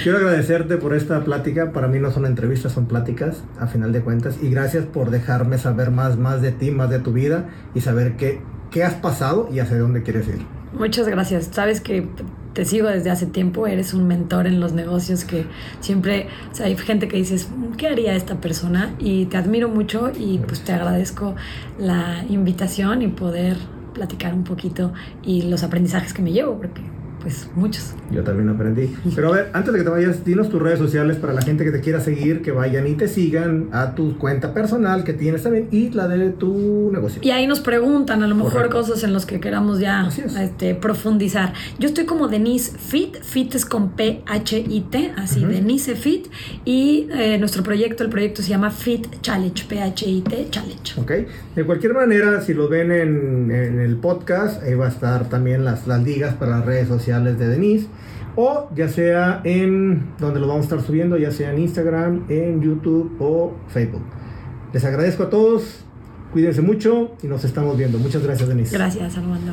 quiero agradecerte por esta plática. Para mí no son entrevistas, son pláticas, a final de cuentas. Y gracias por dejarme saber más, más de ti, más de tu vida y saber qué, qué has pasado y hacia dónde quieres ir. Muchas gracias. Sabes que te sigo desde hace tiempo, eres un mentor en los negocios que siempre, o sea, hay gente que dices, ¿qué haría esta persona? Y te admiro mucho y pues te agradezco la invitación y poder platicar un poquito y los aprendizajes que me llevo, porque pues muchos. Yo también aprendí. Pero a ver, antes de que te vayas, dinos tus redes sociales para la gente que te quiera seguir, que vayan y te sigan a tu cuenta personal que tienes también y la de tu negocio. Y ahí nos preguntan a lo mejor cosas en las que queramos ya este, profundizar. Yo estoy como Denise Fit, Fit es con P-H-I-T, así, Denise Fit. Y eh, nuestro proyecto, el proyecto se llama Fit Challenge, P-H-I-T Challenge. Ok. De cualquier manera, si lo ven en, el podcast, ahí va a estar también las, las ligas para las redes de Denise o ya sea en donde lo vamos a estar subiendo, ya sea en Instagram, en YouTube o Facebook. Les agradezco a todos, cuídense mucho y nos estamos viendo. Muchas gracias, Denise. Gracias, Armando.